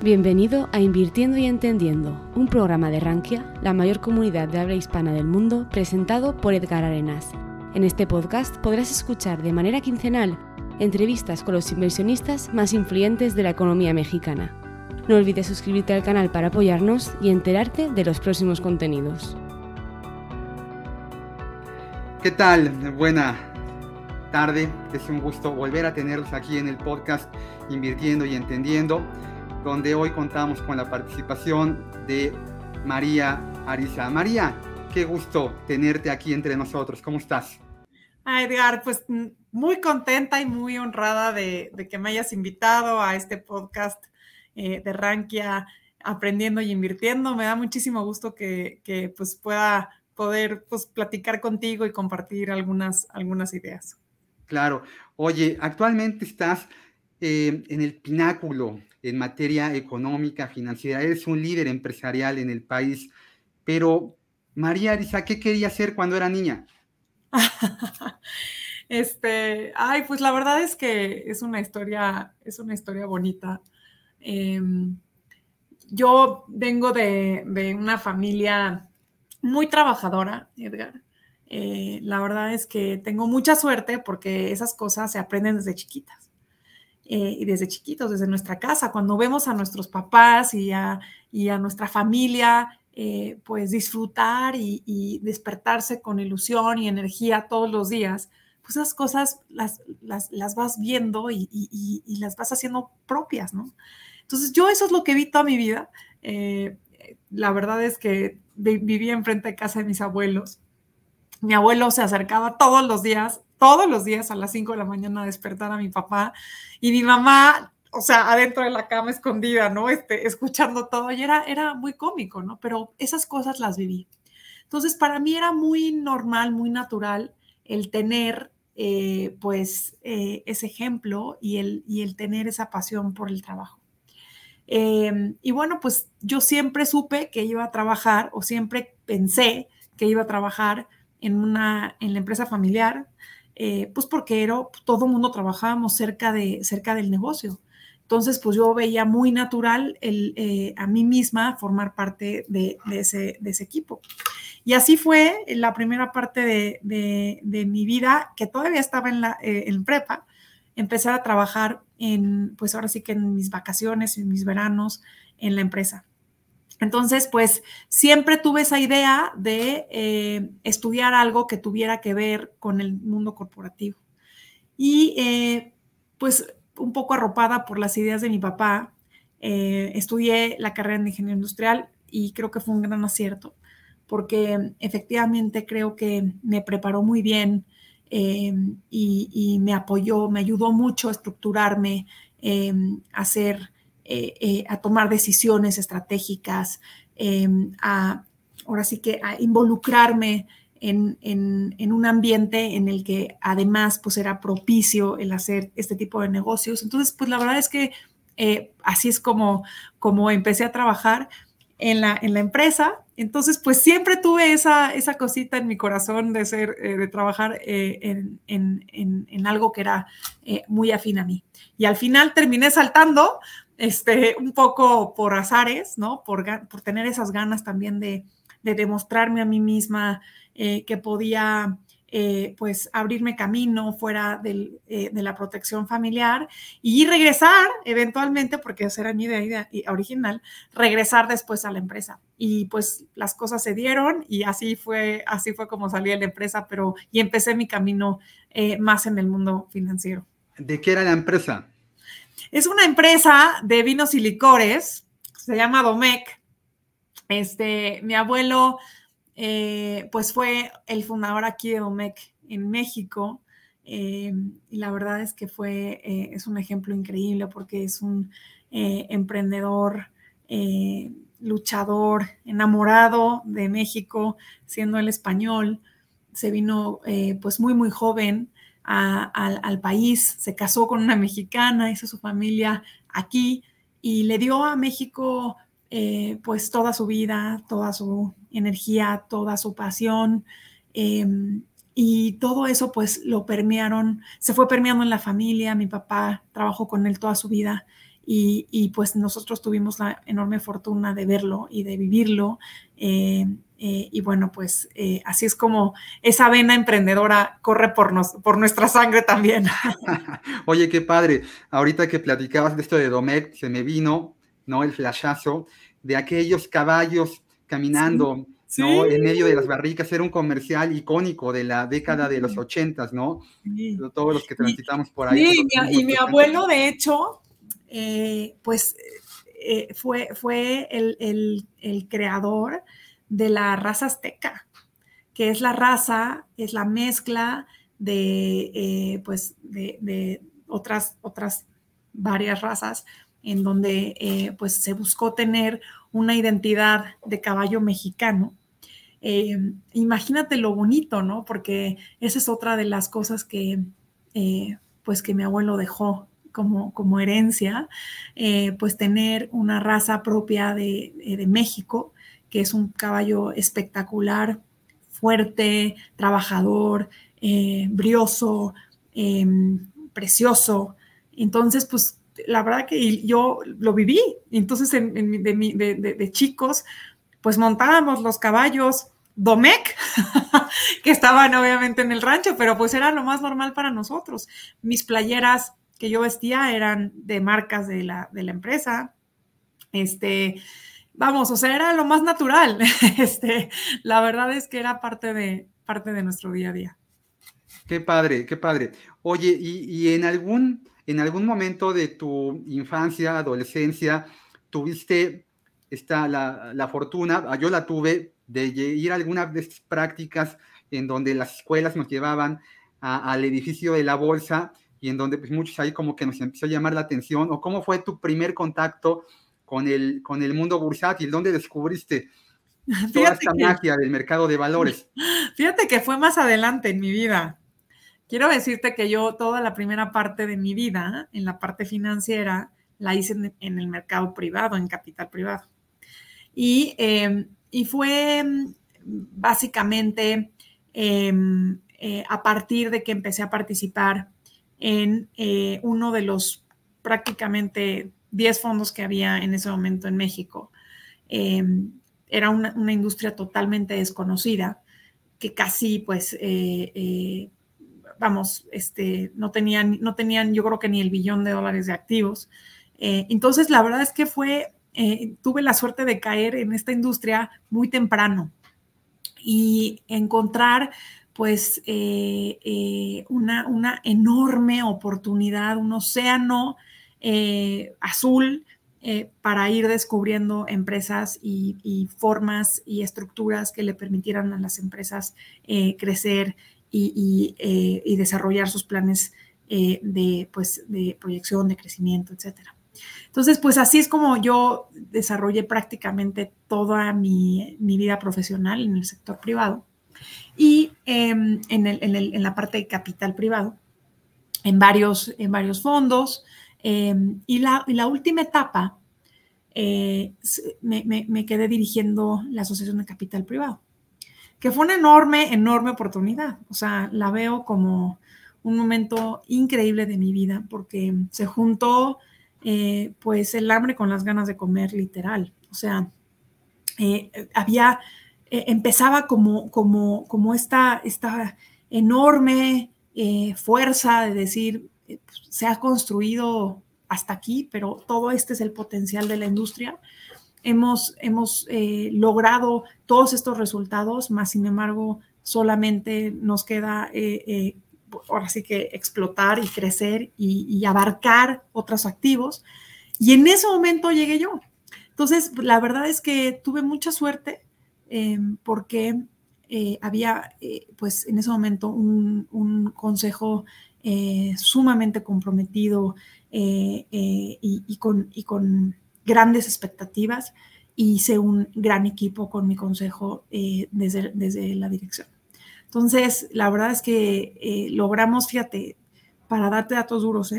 Bienvenido a Invirtiendo y Entendiendo, un programa de Rankia, la mayor comunidad de habla hispana del mundo, presentado por Edgar Arenas. En este podcast podrás escuchar de manera quincenal entrevistas con los inversionistas más influyentes de la economía mexicana. No olvides suscribirte al canal para apoyarnos y enterarte de los próximos contenidos. ¿Qué tal? Buena tarde. Es un gusto volver a tenerlos aquí en el podcast Invirtiendo y Entendiendo, donde hoy contamos con la participación de María Arisa. María, qué gusto tenerte aquí entre nosotros. ¿Cómo estás? Ah, Edgar, pues muy contenta y muy honrada de, que me hayas invitado a este podcast eh, de Rankia Aprendiendo y Invirtiendo. Me da muchísimo gusto que, pues pueda poder pues, platicar contigo y compartir algunas, algunas ideas. Claro. Oye, actualmente estás eh, en el pináculo en materia económica, financiera. Eres un líder empresarial en el país. Pero, María Arisa, ¿qué quería hacer cuando era niña? este, ay, pues la verdad es que es una historia, es una historia bonita. Em, yo vengo de, una familia muy trabajadora, Edgar. Eh, la verdad es que tengo mucha suerte porque esas cosas se aprenden desde chiquitas. Eh, y desde chiquitos, desde nuestra casa, cuando vemos a nuestros papás y a, y a nuestra familia eh, pues disfrutar y, despertarse con ilusión y energía todos los días, pues esas cosas las, las, vas viendo y, las vas haciendo propias, ¿no? Entonces yo eso es lo que vi toda mi vida. Eh, la verdad es que vivía enfrente de casa de mis abuelos. Mi abuelo se acercaba todos los días, todos los días a las 5 de la mañana a despertar a mi papá y mi mamá o sea, adentro de la cama escondida, ¿no? Este, escuchando todo, y era, era muy cómico, ¿no? Pero esas cosas las viví. Entonces, para mí era muy normal, muy natural el tener, eh, pues, eh, ese ejemplo y el, y el tener esa pasión por el trabajo. Em, y bueno, pues yo siempre supe que iba a trabajar o siempre pensé que iba a trabajar en, una, en la empresa familiar, eh, pues porque era, todo el mundo trabajábamos cerca, de, cerca del negocio. Entonces, pues yo veía muy natural el, eh, a mí misma formar parte de, ese, equipo. Y así fue la primera parte de, mi vida, que todavía estaba en, la, eh, en prepa, empezar a trabajar en, pues ahora sí que en mis vacaciones, en mis veranos, en la empresa. Entonces, pues siempre tuve esa idea de eh, estudiar algo que tuviera que ver con el mundo corporativo. Y pues un poco arropada por las ideas de mi papá, eh, estudié la carrera de ingeniería industrial y creo que fue un gran acierto, porque efectivamente creo que me preparó muy bien eh, y, me apoyó, me ayudó mucho a estructurarme, eh, a hacer, a tomar decisiones estratégicas, a ahora sí que a involucrarme en, un ambiente en el que además pues era propicio el hacer este tipo de negocios. Entonces, pues la verdad es que eh, así es como, como empecé a trabajar en la, en empresa. Entonces, pues siempre tuve esa, esa cosita en mi corazón de ser, eh, de trabajar eh, en, algo que era muy afín a mí. Y al final terminé saltando este, un poco por azares, ¿no? Por, por tener esas ganas también de, de demostrarme a mí misma eh, que podía eh, pues abrirme camino fuera eh, de la protección familiar y regresar eventualmente, porque esa era mi idea original, regresar después a la empresa. Y pues las cosas se dieron y así fue, así fue como salí de la empresa, pero y empecé mi camino más en el mundo financiero. ¿De qué era la empresa? Es una empresa de vinos y licores, se llama Domec. Este, mi abuelo eh, pues fue el fundador aquí de Domec en México. Eh, y la verdad es que fue, eh, es un ejemplo increíble porque es un emprendedor, luchador, enamorado de México, siendo el español. Se vino pues muy, muy joven al país, se casó con una mexicana, hizo su familia aquí y le dio a México pues toda su vida, toda su energía, toda su pasión. Em, y todo eso pues lo permearon, se fue permeando en la familia, mi papá trabajó con él toda su vida y, pues nosotros tuvimos la enorme fortuna de verlo y de vivirlo. Eh, eh, y bueno, pues eh, así es como esa vena emprendedora corre por, nos, por nuestra sangre también. Oye, qué padre. Ahorita que platicabas de esto de Domecq, se me vino, ¿no? El flashazo de aquellos caballos caminando, ¿no? En medio de las barricas. Era un comercial icónico de la década de los ochentas, ¿no? Todos los que transitamos por ahí. Sí, y, mi abuelo, de hecho, eh, pues fue, fue el, el, el creador de la raza azteca, que es la raza, es la mezcla de, eh, pues, de, otras, otras varias razas en donde eh, pues se buscó tener una identidad de caballo mexicano. Eh, imagínate lo bonito, ¿no? Porque esa es otra de las cosas que, pues que mi abuelo dejó como, como herencia, pues tener una raza propia de, de México que es un caballo espectacular, fuerte, trabajador, eh, brioso, em, precioso. Entonces, pues la verdad que yo lo viví. Entonces, de, chicos, pues montábamos los caballos Domec, que estaban obviamente en el rancho, pero pues era lo más normal para nosotros. Mis playeras que yo vestía eran de marcas de la, de la empresa. Este, vamos, o sea, era lo más natural. Este, la verdad es que era parte de, parte de nuestro día a día. Qué padre, qué padre. Oye, y, en, algún, en algún momento de tu infancia, adolescencia, tuviste esta, la, la fortuna, ah, yo la tuve, de ir a algunas de estas prácticas en donde las escuelas nos llevaban al edificio de la bolsa y en donde pues muchos ahí como que nos empezó a llamar la atención, o cómo fue tu primer contacto con el, con el mundo bursátil? ¿Dónde descubriste toda esta magia del mercado de valores? Fíjate que fue más adelante en mi vida. Quiero decirte que yo toda la primera parte de mi vida, en la parte financiera, la hice en, el mercado privado, en capital privado. Y, em, y fue mm, básicamente em, eh, a partir de que empecé a participar en eh, uno de los prácticamente 10 fondos que había en ese momento en México. Em, era una, industria totalmente desconocida, que casi, pues, eh, eh, vamos, este, no, tenían, no tenían, yo creo que ni el billón de dólares de activos. Eh, entonces, la verdad es que fue, tuve la suerte de caer en esta industria muy temprano y encontrar pues una, una, enorme oportunidad, un océano eh, azul eh, para ir descubriendo empresas y, formas y estructuras que le permitieran a las empresas eh, crecer y, desarrollar sus planes de, pues, de proyección, de crecimiento, etcétera. Entonces, pues así es como yo desarrollé prácticamente toda mi, vida profesional en el sector privado y em, en, en, la parte de capital privado, en varios, en varios fondos, Em, y, la, última etapa, eh, me, quedé dirigiendo la Asociación de Capital Privado, que fue una enorme, enorme oportunidad. O sea, la veo como un momento increíble de mi vida porque se juntó eh, pues el hambre con las ganas de comer literal. O sea, eh, había, empezaba como, como, como esta, esta enorme fuerza de decir, se ha construido hasta aquí, pero todo este es el potencial de la industria. Hemos, hemos eh, logrado todos estos resultados, más sin embargo, solamente nos queda eh, eh, ahora sí que explotar y crecer y, abarcar otros activos. Y en ese momento llegué yo. Entonces, la verdad es que tuve mucha suerte porque había, pues en ese momento, un, un consejo eh, sumamente comprometido eh, eh, y, con, con, grandes expectativas. Hice un gran equipo con mi consejo desde, desde, la dirección. Entonces, la verdad es que logramos, fíjate, para darte datos duros,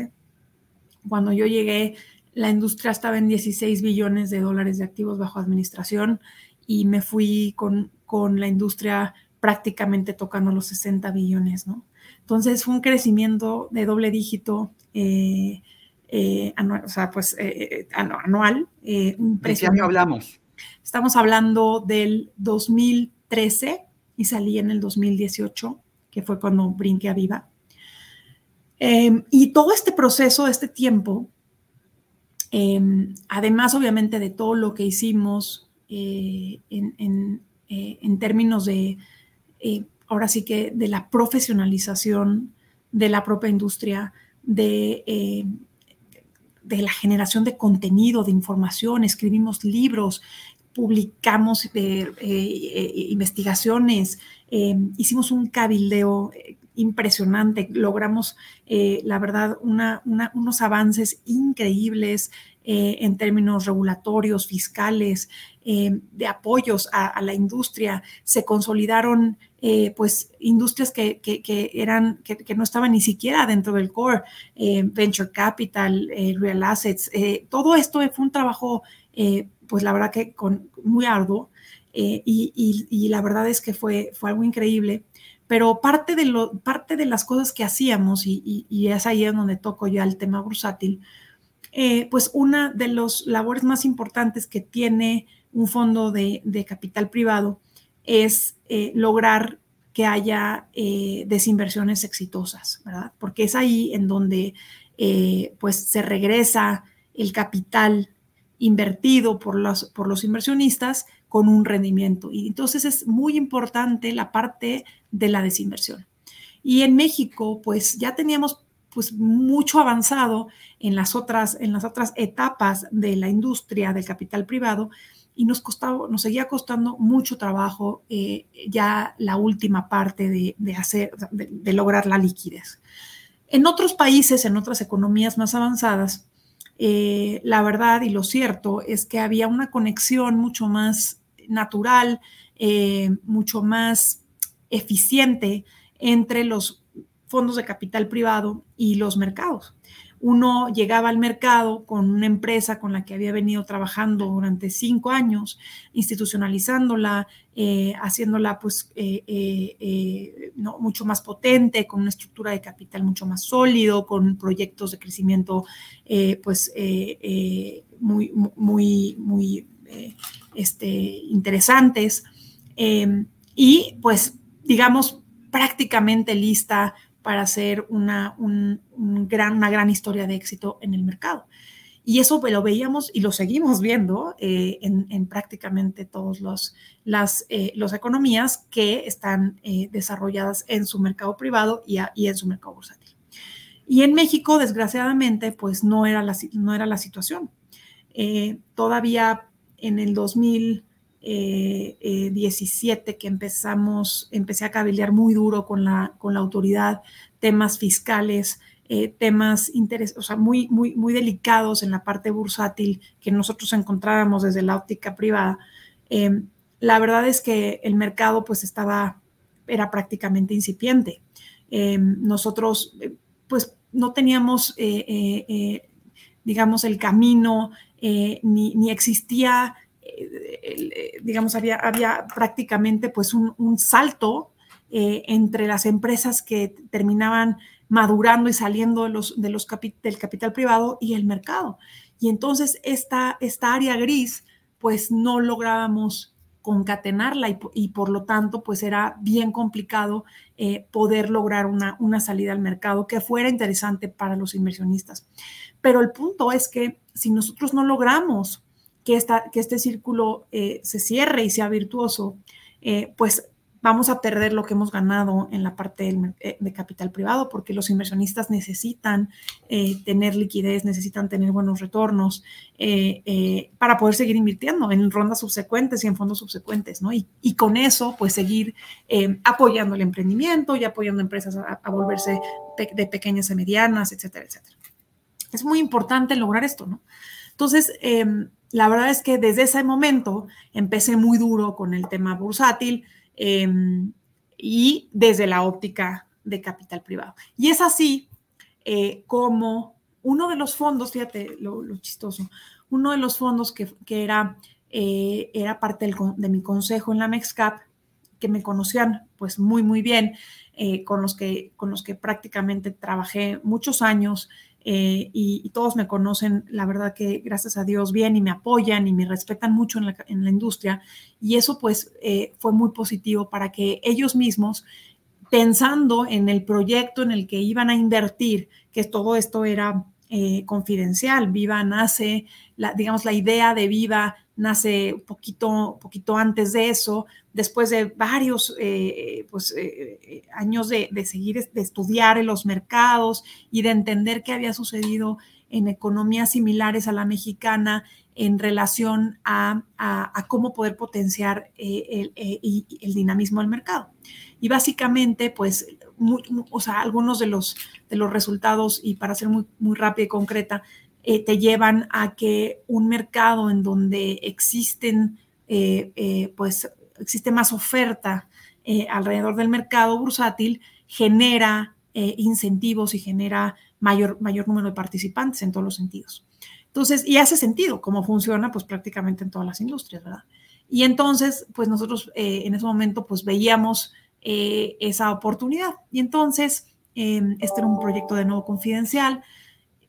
cuando yo llegué, la industria estaba en 16 billones de dólares de activos bajo administración y me fui con, con la industria prácticamente tocando los 60 billones, ¿no? Entonces fue un crecimiento de doble dígito eh, anual, o sea, pues anual. un precio, ¿De qué año hablamos? Estamos hablando del 2013 y salí en el 2018, que fue cuando brinqué a Viva. Em, y todo este proceso, este tiempo, em, además obviamente de todo lo que hicimos eh, en, eh, en, términos de, eh, ahora sí que de la profesionalización de la propia industria, de, de la generación de contenido, de información, escribimos libros, publicamos eh, eh, investigaciones, eh, hicimos un cabildeo impresionante, logramos, la verdad, unos avances increíbles en términos regulatorios, fiscales, de apoyos a, la industria. Se consolidaron pues industrias que, eran, que, no estaban ni siquiera dentro del core, venture capital, real assets. todo esto fue un trabajo pues la verdad que muy arduo eh, y, la verdad es que fue, fue algo increíble. Pero parte de, lo, parte de las cosas que hacíamos, y, es ahí en donde toco ya el tema bursátil, eh, pues una de las labores más importantes que tiene un fondo de, capital privado es eh, lograr que haya desinversiones exitosas, ¿verdad? Porque es ahí en donde pues se regresa el capital invertido por los, por los inversionistas con un rendimiento. Y entonces es muy importante la parte de la desinversión. Y en México, pues ya teníamos pues mucho avanzado en las otras, en las otras etapas de la industria del capital privado y nos costaba, nos seguía costando mucho trabajo eh, ya la última parte de, hacer, de lograr la liquidez. En otros países, en otras economías más avanzadas, eh, la verdad y lo cierto es que había una conexión mucho más natural, eh, mucho más eficiente entre los fondos de capital privado y los mercados. Uno llegaba al mercado con una empresa con la que había venido trabajando durante cinco años, institucionalizándola, eh, haciéndola pues eh, mucho más potente, con una estructura de capital mucho más sólido, con proyectos de crecimiento pues muy, muy, muy este, interesantes y pues digamos prácticamente lista para hacer una, gran, una gran historia de éxito en el mercado. Y eso lo veíamos y lo seguimos viendo eh, en, prácticamente todas los, las eh, economías que están eh, desarrolladas en su mercado privado y, en su mercado bursátil. Y en México, desgraciadamente, pues no era la, no era la situación. todavía en el 2017 que empezamos, empecé a cabildear muy duro con la, con la autoridad temas fiscales, eh, temas o sea, muy, muy, muy delicados en la parte bursátil que nosotros encontrábamos desde la óptica privada. Em, la verdad es que el mercado pues estaba, era prácticamente incipiente. Em, nosotros eh, pues no teníamos, eh, digamos, el camino, ni, ni, existía, digamos, había, había prácticamente pues un, un salto eh, entre las empresas que terminaban madurando y saliendo de los, de los del capital privado y el mercado. Y entonces esta, esta área gris, pues no lográbamos concatenarla y, por lo tanto, pues era bien complicado eh, poder lograr una, una salida al mercado que fuera interesante para los inversionistas. Pero el punto es que si nosotros no logramos que, esta, este círculo eh, se cierre y sea virtuoso, pues vamos a perder lo que hemos ganado en la parte eh, de capital privado, porque los inversionistas necesitan eh, tener liquidez, necesitan tener buenos retornos eh, para poder seguir invirtiendo en rondas subsecuentes y en fondos subsecuentes, ¿no? Y, con eso, pues seguir apoyando el emprendimiento y apoyando empresas a, volverse de pequeñas a medianas, etcétera, etcétera. Es muy importante lograr esto, ¿no? Entonces, em, la verdad es que desde ese momento empecé muy duro con el tema bursátil, Em, y desde la óptica de capital privado. Y es así eh, como uno de los fondos, fíjate lo, chistoso, uno de los fondos que, era, eh, era parte de mi consejo en la MEXCAP, que me conocían pues muy, muy bien, eh, con, los que, con los que prácticamente trabajé muchos años eh, y, todos me conocen, la verdad que gracias a Dios bien y me apoyan y me respetan mucho en la, industria. Y eso pues eh, fue muy positivo para que ellos mismos, pensando en el proyecto en el que iban a invertir, que todo esto era eh, confidencial, Viva nace, la, digamos, la idea de Viva nace un poquito, poquito antes de eso, después de varios eh, pues, eh, años de, seguir, de estudiar en los mercados y de entender qué había sucedido en economías similares a la mexicana en relación a, cómo poder potenciar eh, el, el, dinamismo del mercado. Y básicamente, pues, o sea, algunos de los, de los resultados, y para ser muy, muy rápida y concreta, eh, te llevan a que un mercado en donde existen, eh, eh, pues existe más oferta alrededor del mercado bursátil, genera incentivos y genera mayor, mayor número de participantes en todos los sentidos. Entonces, y hace sentido cómo funciona, pues prácticamente en todas las industrias, ¿verdad? Y entonces, pues nosotros en ese momento, pues veíamos esa oportunidad. Y entonces, este era un proyecto de nuevo confidencial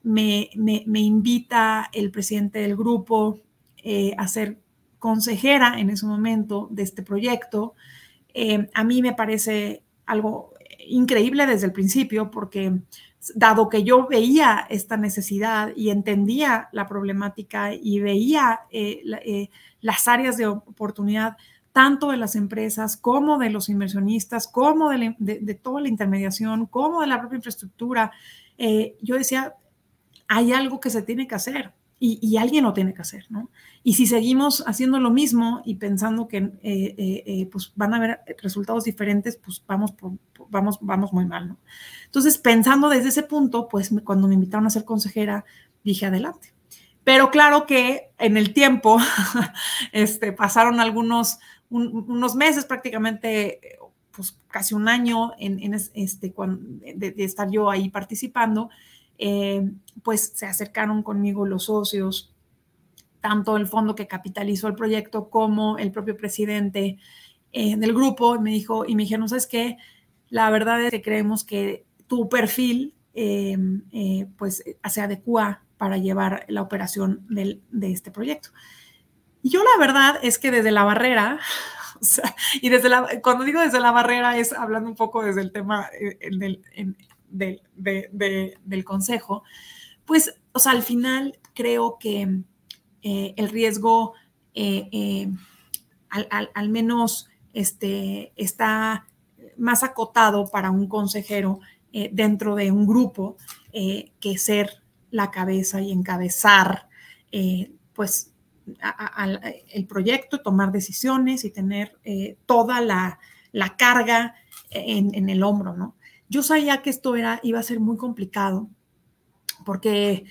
me, invita el presidente del grupo eh, a ser consejera en ese momento de este proyecto. Eh, a mí me parece algo increíble desde el principio porque dado que yo veía esta necesidad y entendía la problemática y veía eh, las áreas de oportunidad tanto de las empresas como de los inversionistas, como de, toda la intermediación, como de la propia infraestructura, yo decía, hay algo que se tiene que hacer y, alguien lo tiene que hacer, ¿no? Y si seguimos haciendo lo mismo y pensando que eh, eh, eh, pues van a haber resultados diferentes, pues vamos, vamos, vamos muy mal, ¿no? Entonces, pensando desde ese punto, pues cuando me invitaron a ser consejera, dije adelante. Pero claro que en el tiempo, este, pasaron algunos, unos meses prácticamente, pues casi un año en, este, de, de, estar yo ahí participando eh, pues se acercaron conmigo los socios, tanto el fondo que capitalizó el proyecto como el propio presidente eh, del grupo, me dijo, y me dijeron, ¿sabes qué? La verdad es que creemos que tu perfil eh, pues se adecua para llevar la operación de este proyecto. Y yo la verdad es que desde la barrera, y desde la, cuando digo desde la barrera es hablando un poco desde el tema del, consejo, pues, o sea, al final creo que eh, el riesgo, eh, eh, al, menos, este, está más acotado para un consejero dentro de un grupo que ser la cabeza y encabezar, pues, el proyecto, tomar decisiones y tener toda la, carga en, en, el hombro, ¿no? Yo sabía que esto era, iba a ser muy complicado, porque,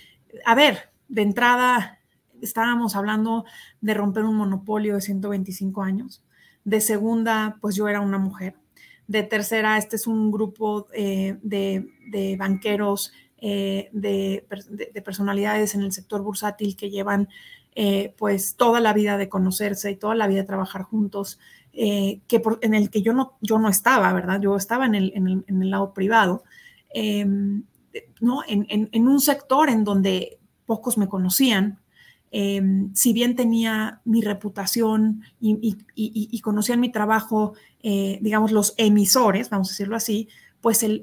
a ver, de entrada estábamos hablando de romper un monopolio de 125 años. De segunda, pues yo era una mujer. De tercera, este es un grupo eh, de, banqueros, eh, de, personalidades en el sector bursátil que llevan eh, pues toda la vida de conocerse y toda la vida de trabajar juntos. Eh, que en el que yo no, yo no estaba, ¿verdad? Yo estaba en el, en el, lado privado, em, ¿no? En, un sector en donde pocos me conocían, em, si bien tenía mi reputación y, conocían mi trabajo, eh, digamos, los emisores, vamos a decirlo así, pues el,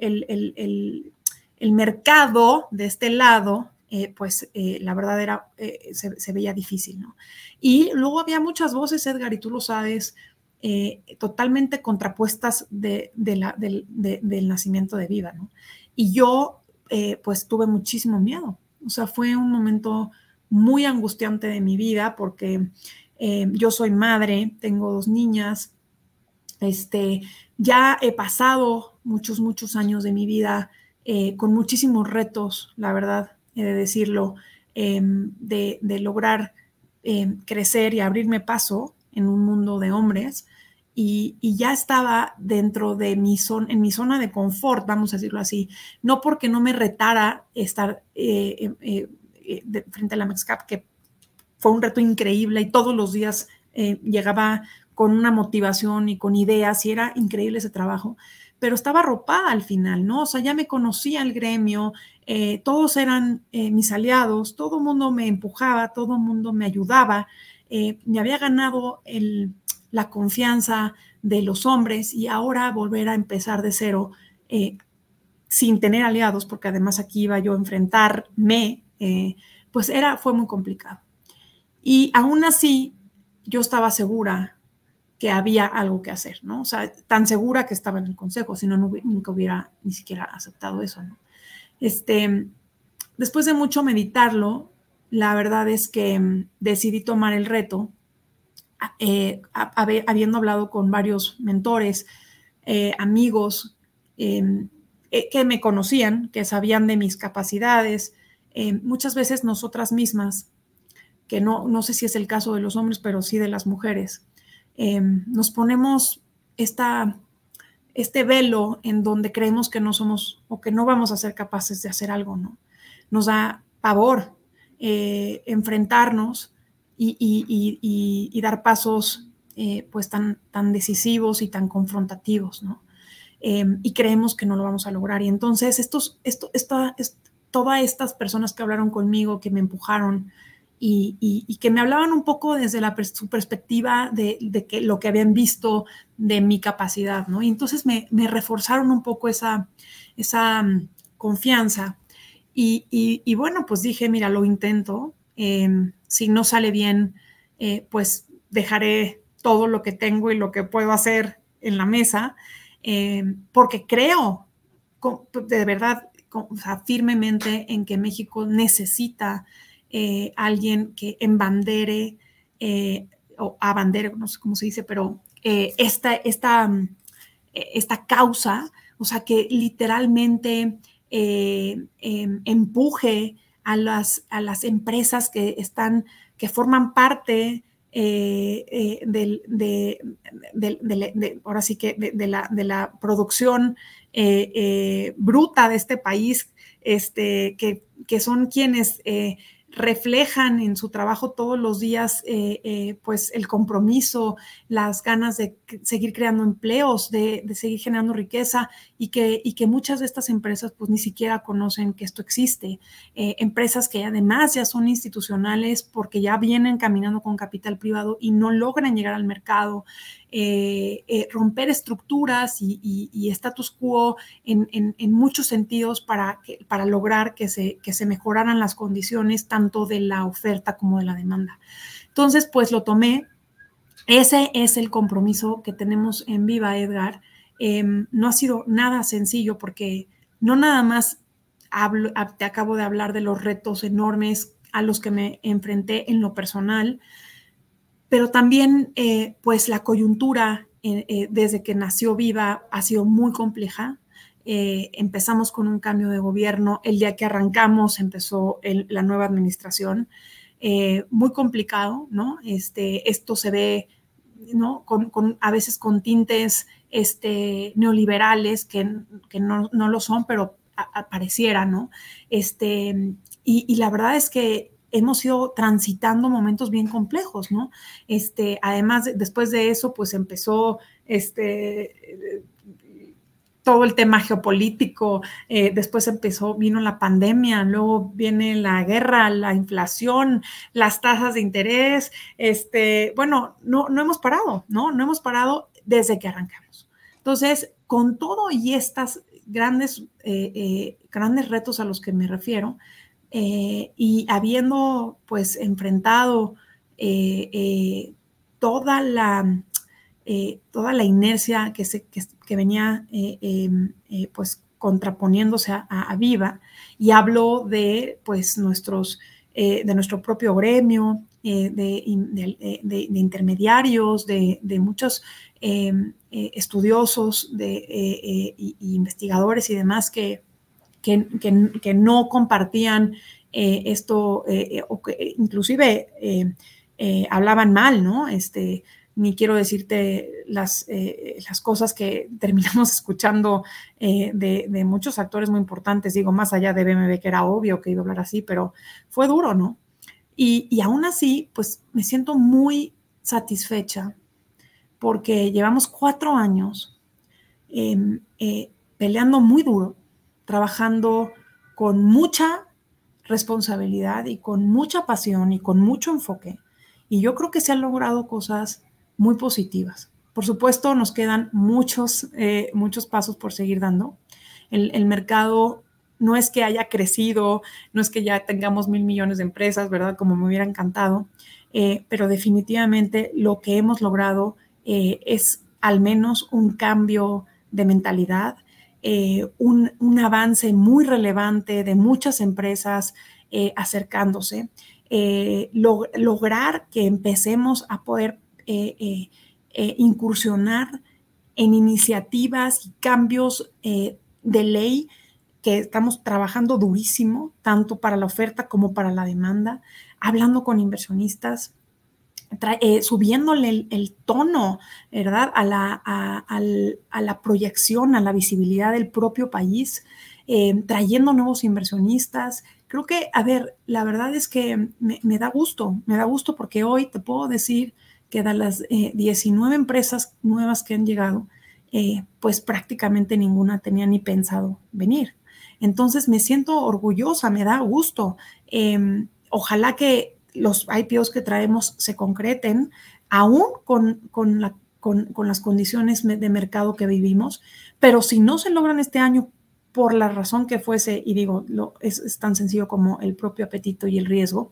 el mercado de este lado eh, pues la verdad era, se, se, veía difícil, ¿no? Y luego había muchas voces, Edgar, y tú lo sabes, eh, totalmente contrapuestas de, la, del nacimiento de vida, ¿no? Y yo, eh, pues, tuve muchísimo miedo. O sea, fue un momento muy angustiante de mi vida porque eh, yo soy madre, tengo dos niñas, este, ya he pasado muchos, muchos años de mi vida con muchísimos retos, la verdad, de decirlo, em, de, de, lograr em, crecer y abrirme paso en un mundo de hombres. Y, ya estaba dentro de mi zona, en mi zona de confort, vamos a decirlo así, no porque no me retara estar eh, eh, eh, frente a la MEXCAP, que fue un reto increíble y todos los días llegaba con una motivación y con ideas y era increíble ese trabajo, pero estaba arropada al final, ¿no? O sea, ya me conocía el gremio, eh, todos eran eh, mis aliados, todo el mundo me empujaba, todo el mundo me ayudaba, eh, me había ganado la confianza de los hombres y ahora volver a empezar de cero sin tener aliados, porque además aquí iba yo a enfrentarme, pues era, fue muy complicado. Y aún así, yo estaba segura que había algo que hacer, ¿no? O sea, tan segura que estaba en el consejo, si no, nunca hubiera ni siquiera aceptado eso, ¿no? Este, después de mucho meditarlo, la verdad es que mm, decidí tomar el reto, eh, habiendo hablado con varios mentores, eh, amigos em, eh, que me conocían, que sabían de mis capacidades. muchas veces nosotras mismas, que no, no sé si es el caso de los hombres, pero sí de las mujeres, Em, nos ponemos esta, este velo en donde creemos que no somos o que no vamos a ser capaces de hacer algo, ¿no? Nos da pavor eh, enfrentarnos y, dar pasos eh, pues tan, tan decisivos y tan confrontativos, ¿no? Em, y creemos que no lo vamos a lograr. Y entonces estos, esto, esta, todas estas personas que hablaron conmigo, que me empujaron, y, que me hablaban un poco desde la, su perspectiva de, que lo que habían visto de mi capacidad, ¿no? Y entonces me, reforzaron un poco esa, mm, confianza. Y, bueno, pues dije, mira, lo intento. Em, si no sale bien, eh, pues dejaré todo lo que tengo y lo que puedo hacer en la mesa, em, porque creo de verdad, firmemente en que México necesita eh, alguien que embandere eh, o abandere, no sé cómo se dice, pero eh, esta, esta, mm, esta causa, o sea, que literalmente em, empuje a las, a las empresas que están, que forman parte del, de, ahora sí que de, la, la producción bruta de este país, este, que, que son quienes reflejan en su trabajo todos los días eh, eh, pues el compromiso, las ganas de seguir creando empleos, de, seguir generando riqueza y que, y que muchas de estas empresas pues ni siquiera conocen que esto existe. Eh, empresas que además ya son institucionales porque ya vienen caminando con capital privado y no logran llegar al mercado. Eh, eh, romper estructuras y, status quo en, muchos sentidos para, lograr que se, mejoraran las condiciones tanto de la oferta como de la demanda. Entonces, pues lo tomé. Ese es el compromiso que tenemos en Viva, Edgar. Em, no ha sido nada sencillo porque no nada más te acabo de hablar de los retos enormes a los que me enfrenté en lo personal, pero también eh, pues la coyuntura eh, eh, desde que nació Viva ha sido muy compleja. empezamos con un cambio de gobierno, el día que arrancamos empezó la nueva administración, muy complicado, ¿no? Este, esto se ve, ¿no? Con, a veces con tintes este, neoliberales que, que no, no, lo son, pero apareciera, ¿no? Este, y la verdad es que hemos ido transitando momentos bien complejos, ¿no? Este, además, después de eso, pues empezó este, todo el tema geopolítico, eh, después empezó, vino la pandemia, luego viene la guerra, la inflación, las tasas de interés, este, bueno, no, no hemos parado, ¿no? No hemos parado desde que arrancamos. Entonces, con todo y estas grandes, eh, eh, grandes retos a los que me refiero, eh, y habiendo pues enfrentado eh, eh, toda, la, toda la inercia que, se, que, venía pues contraponiéndose a, Viva y hablo de pues nuestros, de nuestro propio gremio, de, intermediarios, de, muchos em, estudiosos de, investigadores y demás que, que, no compartían eh, esto, eh, eh, o que inclusive hablaban mal, ¿no? Este, ni quiero decirte las, las cosas que terminamos escuchando de, muchos actores muy importantes, digo, más allá de BMB, que era obvio que iba a hablar así, pero fue duro, ¿no? Y, y aún así, pues me siento muy satisfecha porque llevamos cuatro años em, peleando muy duro trabajando con mucha responsabilidad y con mucha pasión y con mucho enfoque. Y yo creo que se han logrado cosas muy positivas. Por supuesto, nos quedan muchos, eh, muchos pasos por seguir dando. El, mercado no es que haya crecido, no es que ya tengamos mil millones de empresas, ¿verdad? Como me hubiera encantado, eh, pero definitivamente lo que hemos logrado eh, es al menos un cambio de mentalidad, eh, un, un, avance muy relevante de muchas empresas acercándose, lo, lograr que empecemos a poder incursionar en iniciativas y cambios de ley que estamos trabajando durísimo, tanto para la oferta como para la demanda, hablando con inversionistas, eh, subiéndole el, tono, ¿verdad? A la, proyección, a la visibilidad del propio país, eh, trayendo nuevos inversionistas. Creo que, a ver, la verdad es que me, da gusto, me da gusto porque hoy te puedo decir que de las 19 eh, empresas nuevas que han llegado, pues prácticamente ninguna tenía ni pensado venir. Entonces me siento orgullosa, me da gusto. Em, ojalá que los IPOs que traemos se concreten, aún con, con, las condiciones de mercado que vivimos, pero si no se logran este año por la razón que fuese, y digo, lo, es, tan sencillo como el propio apetito y el riesgo,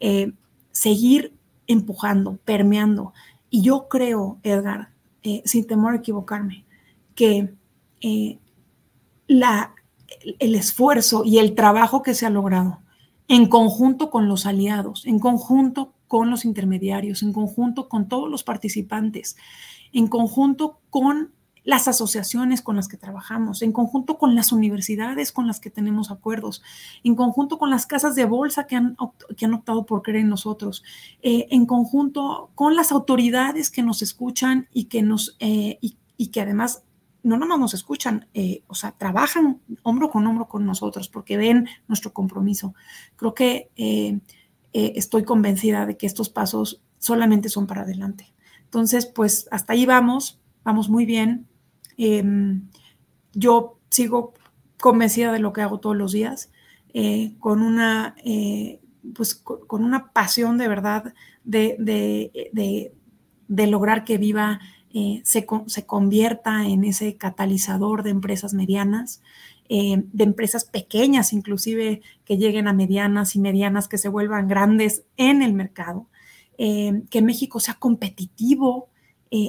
eh, seguir empujando, permeando. Y yo creo, Edgar, eh, sin temor a equivocarme, que eh, la, el esfuerzo y el trabajo que se ha logrado en conjunto con los aliados, en conjunto con los intermediarios, en conjunto con todos los participantes, en conjunto con las asociaciones con las que trabajamos, en conjunto con las universidades con las que tenemos acuerdos, en conjunto con las casas de bolsa que han, que han optado por creer en nosotros, eh, en conjunto con las autoridades que nos escuchan y que, nos, eh, y que además no nomás nos escuchan, eh, o sea, trabajan hombro con hombro con nosotros porque ven nuestro compromiso. Creo que eh, eh, estoy convencida de que estos pasos solamente son para adelante. Entonces, pues hasta ahí vamos, vamos muy bien. Em, yo sigo convencida de lo que hago todos los días, con una, pues, con, una pasión de verdad de, de lograr que viva eh, se, convierta en ese catalizador de empresas medianas, eh, de empresas pequeñas inclusive que lleguen a medianas y medianas que se vuelvan grandes en el mercado, eh, que México sea competitivo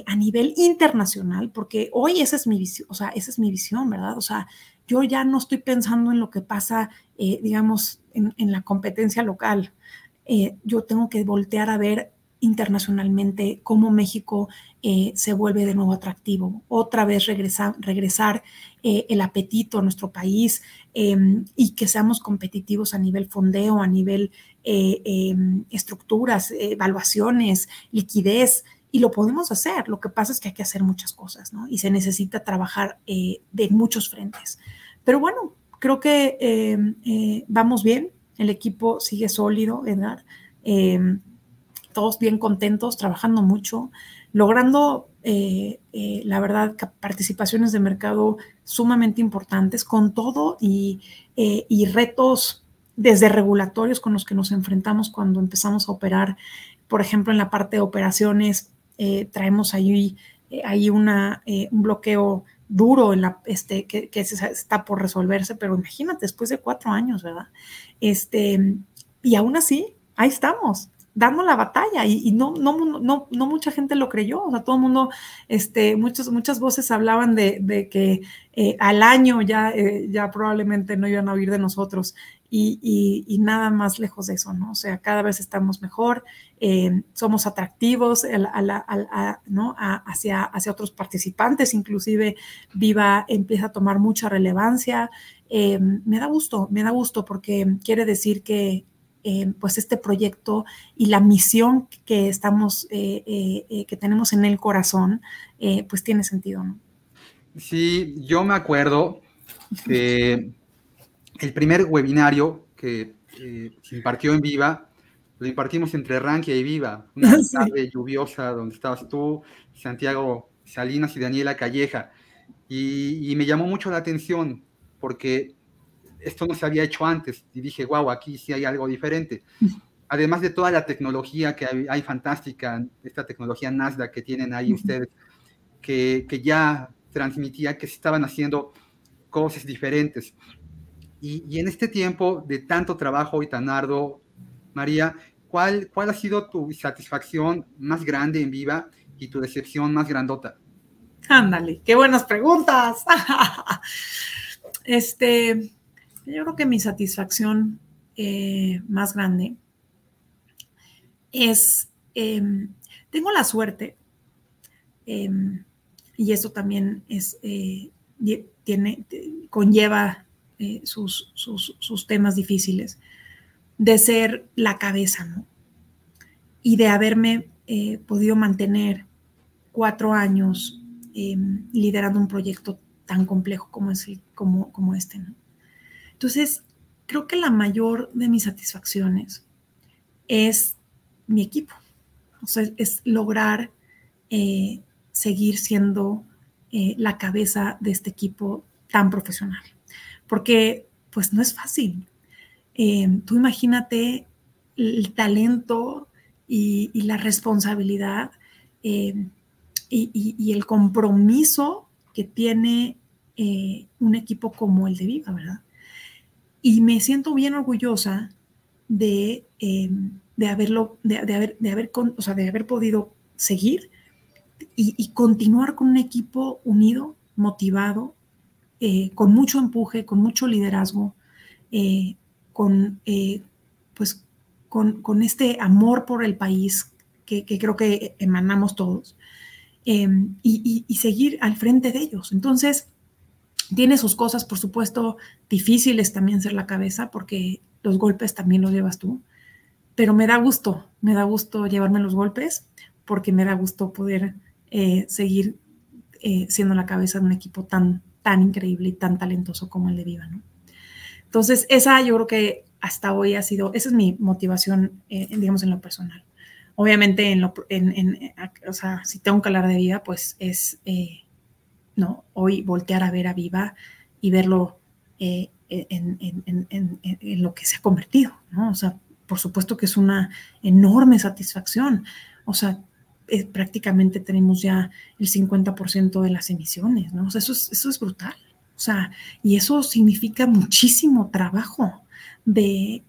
a nivel internacional, porque hoy esa es mi visión, o sea, esa es mi visión, ¿verdad? O sea, yo ya no estoy pensando en lo que pasa, digamos, en, en, la competencia local. yo tengo que voltear a ver internacionalmente, cómo México eh, se vuelve de nuevo atractivo, otra vez regresar, regresar eh, el apetito a nuestro país em, y que seamos competitivos a nivel fondeo, a nivel eh, em, estructuras, evaluaciones, liquidez. Y lo podemos hacer, lo que pasa es que hay que hacer muchas cosas, ¿no? Y se necesita trabajar de muchos frentes. Pero bueno, creo que em, vamos bien, el equipo sigue sólido, Edgar todos bien contentos, trabajando mucho, logrando, eh, eh, la verdad, participaciones de mercado sumamente importantes con todo y, eh, y, retos desde regulatorios con los que nos enfrentamos cuando empezamos a operar. Por ejemplo, en la parte de operaciones, traemos ahí, una, un bloqueo duro en la, este, que, que, está por resolverse, pero imagínate, después de cuatro años, ¿verdad? Este, y aún así, ahí estamos dando la batalla y, no, no, no, no, mucha gente lo creyó, o sea, todo el mundo, este, muchos, muchas voces hablaban de, que eh, al año ya, eh, ya probablemente no iban a oír de nosotros y, nada más lejos de eso, ¿no? O sea, cada vez estamos mejor, eh, somos atractivos hacia, hacia otros participantes, inclusive Viva empieza a tomar mucha relevancia. me da gusto, me da gusto porque quiere decir que eh, pues este proyecto y la misión que estamos, eh, eh, que tenemos en el corazón, pues tiene sentido, ¿no? Sí, yo me acuerdo que el primer webinario que se impartió en Viva, lo impartimos entre Rankia y Viva, una tarde lluviosa donde estabas tú, Santiago Salinas y Daniela Calleja. Y, y, me llamó mucho la atención porque esto no se había hecho antes y dije, wow, aquí sí hay algo diferente. Además de toda la tecnología que hay, fantástica, esta tecnología Nasdaq que tienen ahí ustedes, que, que, ya transmitía que se estaban haciendo cosas diferentes. Y, y, en este tiempo de tanto trabajo y tan arduo, María, ¿cuál, ¿cuál ha sido tu satisfacción más grande en Viva y tu decepción más grandota? Ándale, qué buenas preguntas. este, yo creo que mi satisfacción eh, más grande es, em, tengo la suerte, em, y eso también es, eh, tiene, conlleva eh, sus, sus, temas difíciles, de ser la cabeza, ¿no? Y de haberme podido mantener cuatro años Em, liderando un proyecto tan complejo como, es como, como este. Entonces, creo que la mayor de mis satisfacciones es mi equipo. O sea, es lograr eh, seguir siendo eh, la cabeza de este equipo tan profesional. Porque, pues, no es fácil. Em, tú imagínate el talento y, y la responsabilidad em, y, el compromiso que tiene eh, un equipo como el de Viva, ¿verdad? Y me siento bien orgullosa de, em, de haberlo, de, haber, de haber, o sea, de haber podido seguir y, continuar con un equipo unido, motivado, eh, con mucho empuje, con mucho liderazgo, eh, con, pues, con, con, este amor por el país que, que creo que emanamos todos. Em, y, seguir al frente de ellos. Entonces, tiene sus cosas, por supuesto, difíciles también ser la cabeza, porque los golpes también los llevas tú, pero me da gusto, me da gusto llevarme los golpes, porque me da gusto poder eh, seguir eh, siendo la cabeza de un equipo tan, tan increíble y tan talentoso como el de Viva, ¿no? Entonces, esa yo creo que hasta hoy ha sido, esa es mi motivación, eh, digamos, en lo personal. Obviamente, en lo, en, o sea, si tengo que hablar de Viva, pues es, eh, ¿no? Hoy voltear a ver a Viva y verlo eh, en, lo que se ha convertido, ¿no? O sea, por supuesto que es una enorme satisfacción. O sea, eh, prácticamente tenemos ya el 50% de las emisiones, ¿no? O sea, eso es, eso es brutal. O sea, y eso significa muchísimo trabajo de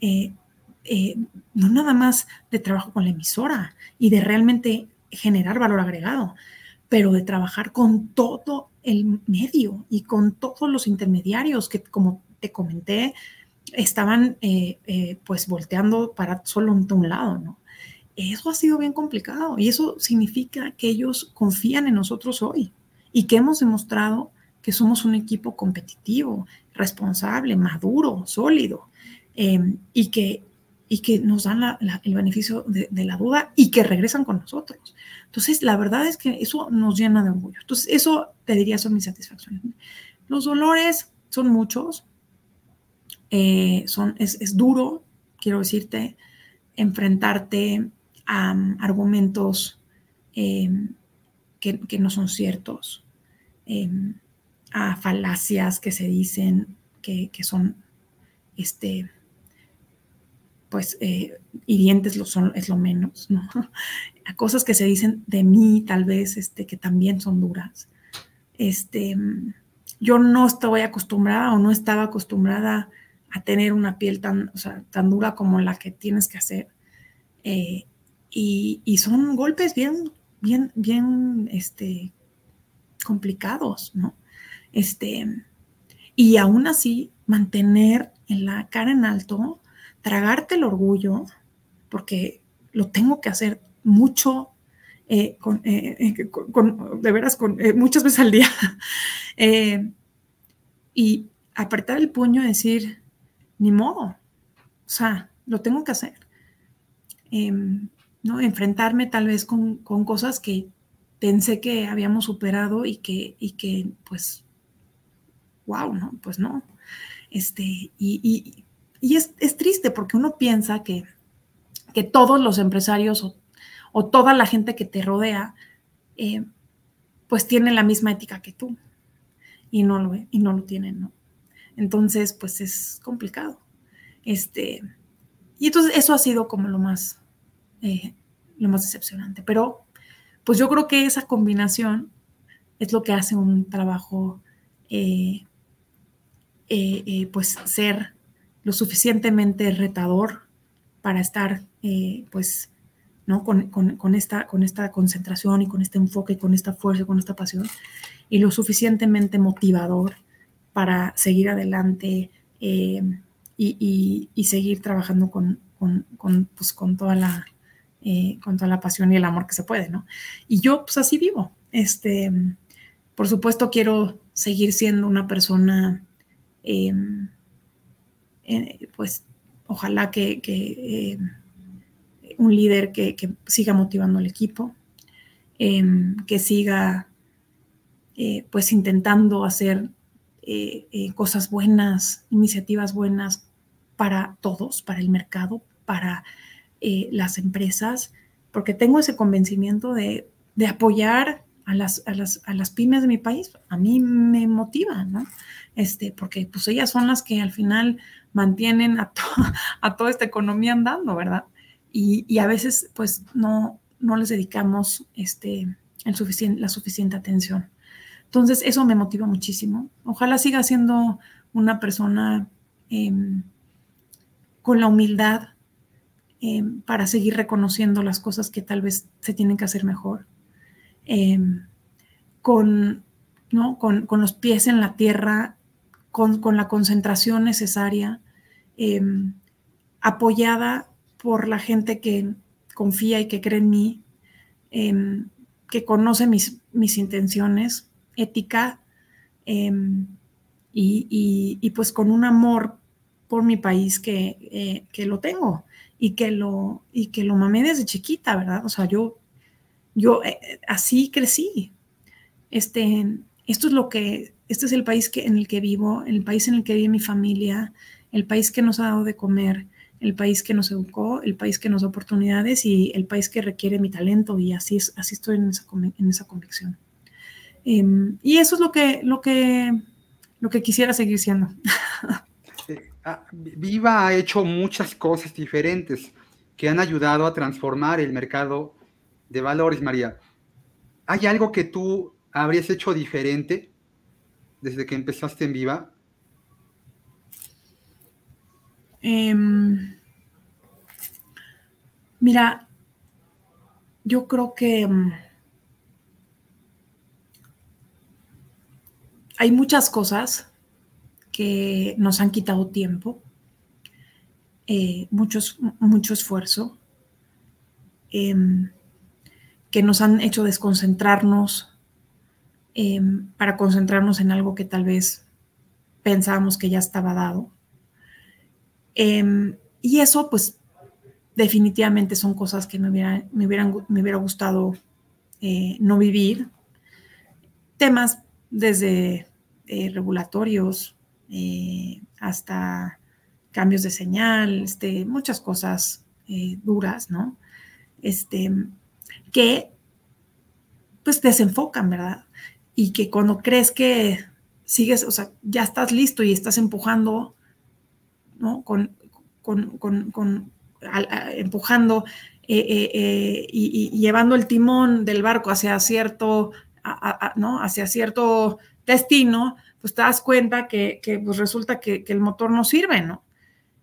eh, no nada más de trabajo con la emisora y de realmente generar valor agregado, pero de trabajar con todo el medio y con todos los intermediarios que, como te comenté, estaban eh, eh, pues volteando para solo un lado, ¿no? Eso ha sido bien complicado y eso significa que ellos confían en nosotros hoy y que hemos demostrado que somos un equipo competitivo, responsable, maduro, sólido y que y que nos dan el beneficio de, la duda y que regresan con nosotros. Entonces, la verdad es que eso nos llena de orgullo. Entonces, eso te diría son mis satisfacciones. Los dolores son muchos, eh, son, es, duro, quiero decirte, enfrentarte a um, argumentos em, que, no son ciertos, em, a falacias que se dicen que, que son este, pues eh, hirientes lo son, es lo menos, ¿no? A cosas que se dicen de mí, tal vez, este, que también son duras. Este, yo no estoy acostumbrada o no estaba acostumbrada a tener una piel tan, tan dura como la que tienes que hacer. Eh, y, son golpes bien, bien, bien, este, complicados, ¿no? Este, y aún así, mantener en la cara en alto, tragarte el orgullo, porque lo tengo que hacer mucho, eh, eh, eh, de veras, con, muchas veces al día. y apretar el puño y decir, ni modo, o sea, lo tengo que hacer. Em, ¿no? Enfrentarme tal vez con, cosas que pensé que habíamos superado y que, y que pues, wow, ¿no? Pues no. Este, y es, triste porque uno piensa que, que todos los empresarios o, toda la gente que te rodea, eh, pues tienen la misma ética que tú. Y no lo, y no lo tienen, ¿no? Entonces, pues es complicado. Este, y entonces eso ha sido como lo más, eh, lo más decepcionante. Pero, pues yo creo que esa combinación es lo que hace un trabajo, eh, pues ser lo suficientemente retador para estar, pues, ¿no? Con, con, esta, con esta concentración y con este enfoque, con esta fuerza, con esta pasión, y lo suficientemente motivador para seguir adelante eh, y, seguir trabajando con, pues, con, toda la, eh, con toda la pasión y el amor que se puede, ¿no? Y yo, pues así vivo. Este, por supuesto, quiero seguir siendo una persona, eh, pues, ojalá que, un líder que, siga motivando al equipo, em, que siga, pues, intentando hacer eh, eh, cosas buenas, iniciativas buenas para todos, para el mercado, para eh, las empresas, porque tengo ese convencimiento de, apoyar a las, a las, pymes de mi país. A mí me motiva, ¿no? Este, porque pues ellas son las que al final mantienen a, a toda esta economía andando, ¿verdad? Y, a veces pues no, no les dedicamos este, la suficiente atención. Entonces, eso me motiva muchísimo. Ojalá siga siendo una persona em, con la humildad em, para seguir reconociendo las cosas que tal vez se tienen que hacer mejor. Em, con, ¿no? Con, los pies en la tierra, con, con la concentración necesaria, apoyada por la gente que confía y que cree en mí, que conoce mis, mis intenciones, ética em, y, pues con un amor por mi país que, eh, lo tengo y que lo, y que lo mamé desde chiquita, ¿verdad? O sea, yo, yo eh, así crecí. Este, esto es lo que, este es el país que, en el que vivo, el país en el que vive mi familia, el país que nos ha dado de comer, el país que nos educó, el país que nos da oportunidades y el país que requiere mi talento y así, es, así estoy en esa, en esa convicción. Em, y eso es lo que, lo que, lo que quisiera seguir siendo. Ah, Viva ha hecho muchas cosas diferentes que han ayudado a transformar el mercado de valores, María. ¿Hay algo que tú habrías hecho diferente desde que empezaste en Viva? Em, mira, yo creo que em, hay muchas cosas que nos han quitado tiempo, eh, mucho esfuerzo, em, que nos han hecho desconcentrarnos para concentrarnos en algo que tal vez pensábamos que ya estaba dado. Em, y eso, pues, definitivamente son cosas que me, me, hubieran, me hubiera gustado eh, no vivir. Temas desde eh, regulatorios eh, hasta cambios de señal, este, muchas cosas duras, ¿no? Este, que pues desenfocan, ¿verdad? Y que cuando crees que sigues, o sea, ya estás listo y estás empujando, ¿no? Con, empujando y, llevando el timón del barco hacia cierto ¿no? hacia cierto destino, pues te das cuenta que, pues resulta que, el motor no sirve, ¿no?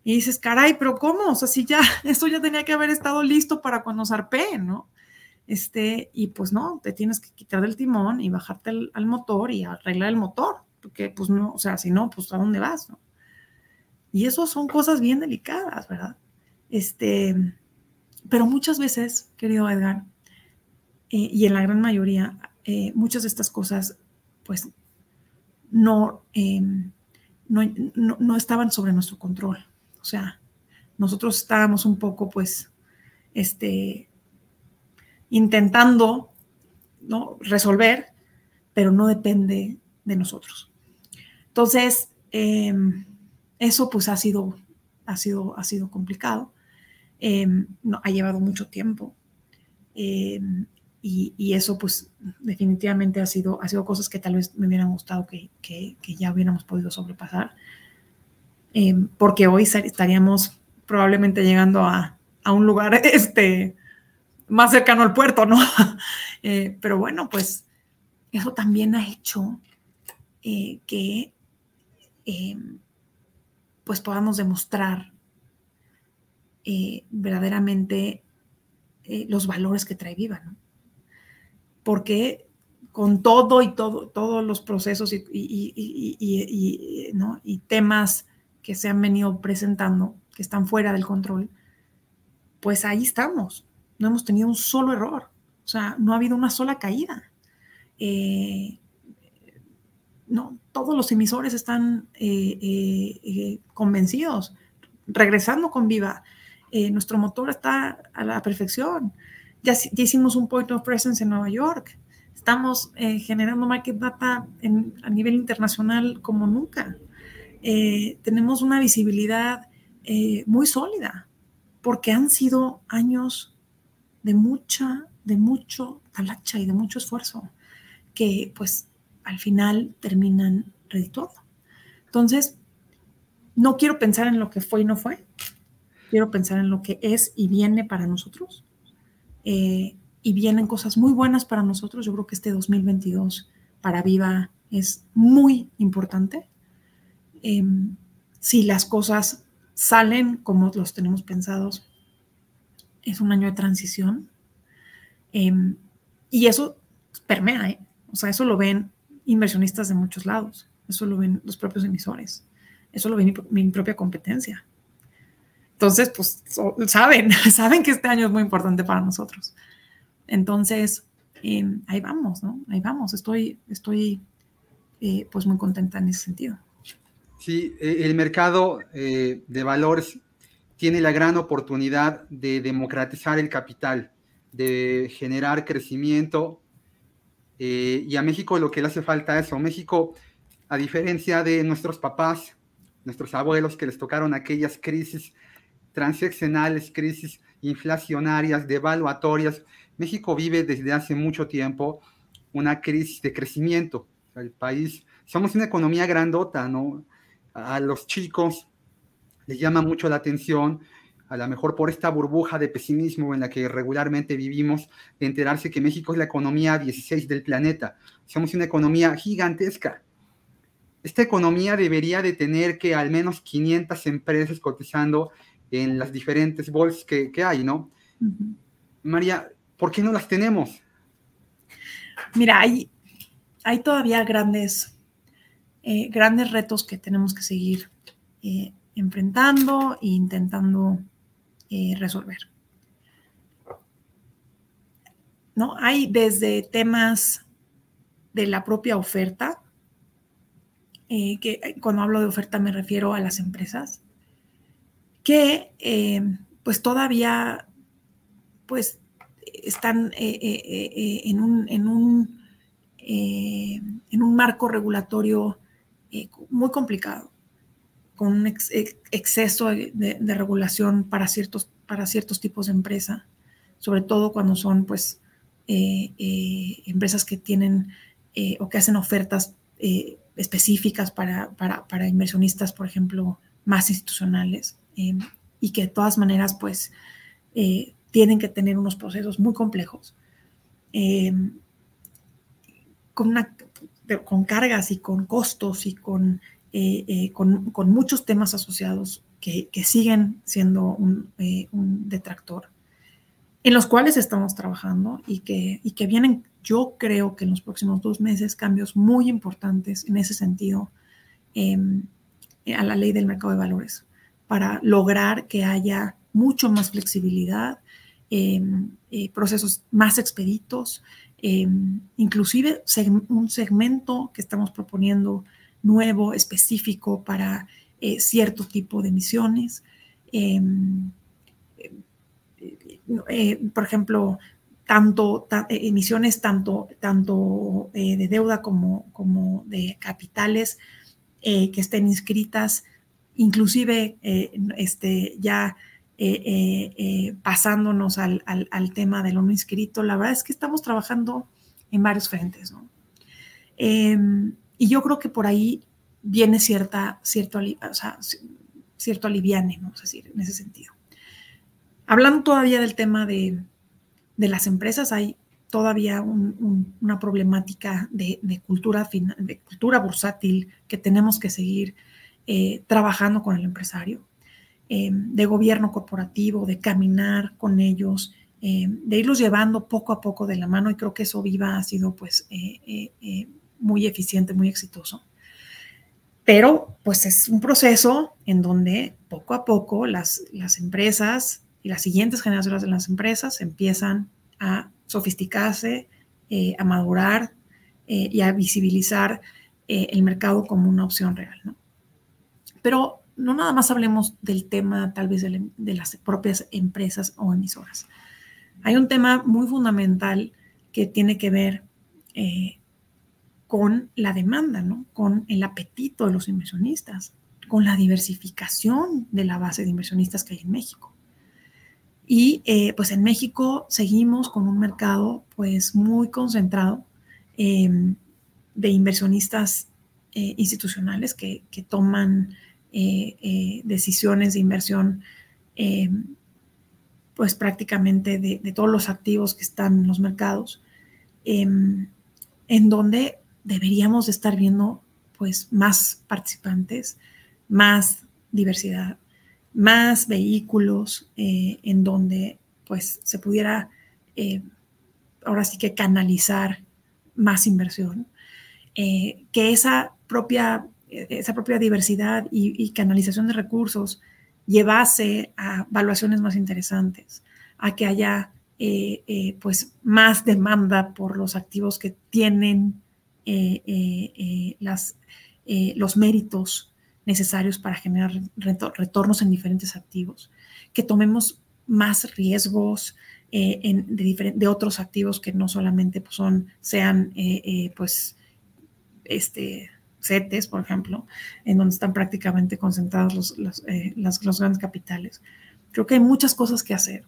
Y dices, caray, pero ¿cómo? O sea, si ya, esto ya tenía que haber estado listo para cuando zarpé, ¿no? Este, y pues no, te tienes que quitar del timón y bajarte al, motor y arreglar el motor, porque pues no, o sea, si no, pues a dónde vas, ¿no? Y eso son cosas bien delicadas, ¿verdad? Este, pero muchas veces, querido Edgar, eh, y en la gran mayoría, eh, muchas de estas cosas, pues, em, no, no, estaban sobre nuestro control. O sea, nosotros estábamos un poco, pues, este, intentando ¿no? resolver, pero no depende de nosotros. Entonces, em, eso pues ha sido, ha sido, ha sido complicado. Em, no, ha llevado mucho tiempo. Y, eso pues definitivamente ha sido, ha sido cosas que tal vez me hubieran gustado que, que, ya hubiéramos podido sobrepasar. em, porque hoy estaríamos probablemente llegando a, un lugar este, más cercano al puerto, ¿no? Eh, pero bueno, pues eso también ha hecho eh, que em, pues podamos demostrar eh, verdaderamente los valores que trae Viva, ¿no? Porque con todo y todo, todos los procesos y, y, temas que se han venido presentando, que están fuera del control, pues ahí estamos. No hemos tenido un solo error. O sea, no ha habido una sola caída. Eh, no, todos los emisores están eh, eh, convencidos, regresando con Viva. nuestro motor está a la perfección. Ya, hicimos un point of presence en Nueva York estamos eh, generando market data a nivel internacional como nunca. Eh, tenemos una visibilidad eh, muy sólida porque han sido años de mucha, de mucho talacha y de mucho esfuerzo que pues al final terminan redituando. Entonces, no quiero pensar en lo que fue y no fue, quiero pensar en lo que es y viene para nosotros y vienen cosas muy buenas para nosotros. Yo creo que este 2022 para Viva es muy importante. Em, si las cosas salen como los tenemos pensados, es un año de transición. Em, y eso permea, ¿eh? o sea, eso lo ven inversionistas de muchos lados, eso lo ven los propios emisores, eso lo ven mi, propia competencia. Entonces, pues saben, saben que este año es muy importante para nosotros. Entonces, em, ahí vamos, ¿no? Ahí vamos. Estoy, estoy eh, pues muy contenta en ese sentido. Sí, e, el mercado eh, de valores tiene la gran oportunidad de democratizar el capital, de generar crecimiento. Eh, y a México lo que le hace falta es eso. México, a diferencia de nuestros papás, nuestros abuelos que les tocaron aquellas crisis transaccionales, crisis inflacionarias, devaluatorias, México vive desde hace mucho tiempo una crisis de crecimiento. El país, somos una economía grandota, ¿no? A los chicos les llama mucho la atención, a lo mejor por esta burbuja de pesimismo en la que regularmente vivimos, de enterarse que México es la economía 16 del planeta. Somos una economía gigantesca. Esta economía debería de tener que al menos 500 empresas cotizando en las diferentes bolsas que, hay, ¿no? María, ¿Por qué no las tenemos? Mira, hay, hay todavía grandes, eh, grandes retos que tenemos que seguir eh, enfrentando e intentando eh, resolver. ¿No? Hay desde temas de la propia oferta, que cuando hablo de oferta me refiero a las empresas, que pues todavía pues están eh, eh, eh, en, un, en, un, en, un, marco regulatorio muy complicado, con un exceso de, regulación para ciertos, para ciertos tipos de empresa, sobre todo cuando son pues, empresas que tienen o que hacen ofertas específicas para, para, inversionistas, por ejemplo, más institucionales, y que de todas maneras, pues, tienen que tener unos procesos muy complejos, con, cargas y con costos y con, eh, eh, con, con muchos temas asociados que, que siguen siendo un, eh, un, detractor, en los cuales estamos trabajando y que, y que vienen, yo creo que en los próximos dos meses, cambios muy importantes en ese sentido em, a la ley del mercado de valores para lograr que haya mucho más flexibilidad, Em, eh, procesos más expeditos, em, inclusive un segmento que estamos proponiendo nuevo, específico para eh, cierto tipo de emisiones. Em, eh, por ejemplo, tanto emisiones tanto, tanto de deuda como, como de capitales que estén inscritas, inclusive este, ya eh, eh, eh, pasándonos al, tema del no inscrito, la verdad es que estamos trabajando en varios frentes, ¿no? Em, y yo creo que por ahí viene cierta, cierto, o cierto aliviane, vamos a decir, en ese sentido. Hablando todavía del tema de, las empresas, hay todavía una problemática de, cultura, de cultura bursátil que tenemos que seguir eh, trabajando con el empresario, eh, de gobierno corporativo, de caminar con ellos, eh, de irlos llevando poco a poco de la mano y creo que eso viva ha sido pues muy eficiente, muy exitoso. Pero pues es un proceso en donde poco a poco las, las empresas y las siguientes generaciones de las empresas empiezan a sofisticarse, eh, a madurar eh, y a visibilizar eh, el mercado como una opción real. Pero no nada más hablemos del tema tal vez de, de, las propias empresas o emisoras. Hay un tema muy fundamental que tiene que ver con la demanda, ¿no? con el apetito de los inversionistas, con la diversificación de la base de inversionistas que hay en México. Y eh, pues en México seguimos con un mercado pues muy concentrado em, de inversionistas eh, institucionales que, toman eh, decisiones de inversión em, pues prácticamente de, de, todos los activos que están en los mercados, em, en donde deberíamos estar viendo pues más participantes, más diversidad, más vehículos eh, en donde pues se pudiera eh, ahora sí que canalizar más inversión, eh, que esa propia, esa propia diversidad y, canalización de recursos llevase a evaluaciones más interesantes, a que haya pues más demanda por los activos que tienen las, los méritos necesarios para generar retornos en diferentes activos, que tomemos más riesgos eh, de, otros activos que no solamente pues, son, sean eh, eh, pues, este, CETES, por ejemplo, en donde están prácticamente concentrados los, los, grandes capitales. Creo que hay muchas cosas que hacer,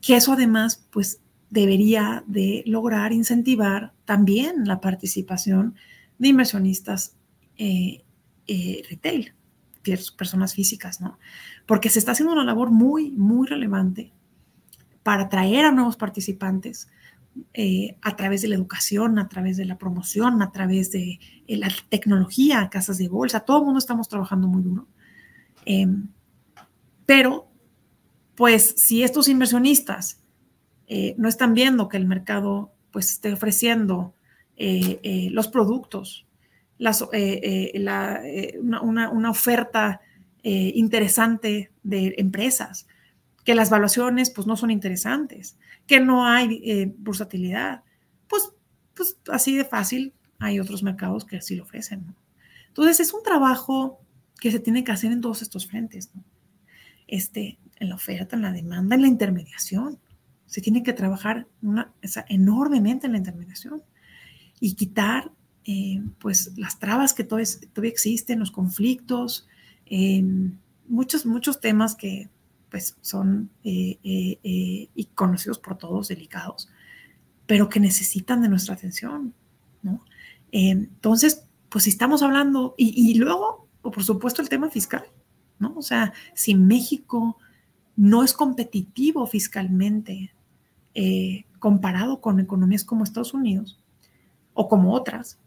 que eso además pues debería de lograr incentivar también la participación de inversionistas retail personas físicas, ¿no? Porque se está haciendo una labor muy, muy relevante para atraer a nuevos participantes eh, a través de la educación, a través de la promoción, a través de eh, la tecnología, casas de bolsa, todo el mundo estamos trabajando muy duro. Em, pero, pues, si estos inversionistas eh, no están viendo que el mercado pues esté ofreciendo los productos eh, eh, eh, una, oferta interesante de empresas, que las valuaciones pues no son interesantes, que no hay bursatilidad, pues, pues así de fácil hay otros mercados que así lo ofrecen. Entonces es un trabajo que se tiene que hacer en todos estos frentes, este, en la oferta, en la demanda, en la intermediación. Se tiene que trabajar enormemente en la intermediación y quitar eh, pues las trabas que todavía, existen, los conflictos, eh, muchos, muchos temas que pues son eh, y conocidos por todos, delicados, pero que necesitan de nuestra atención, entonces, pues si estamos hablando, y, y luego, por supuesto, el tema fiscal, ¿no? O sea, si México no es competitivo fiscalmente comparado con economías como Estados Unidos o como otras,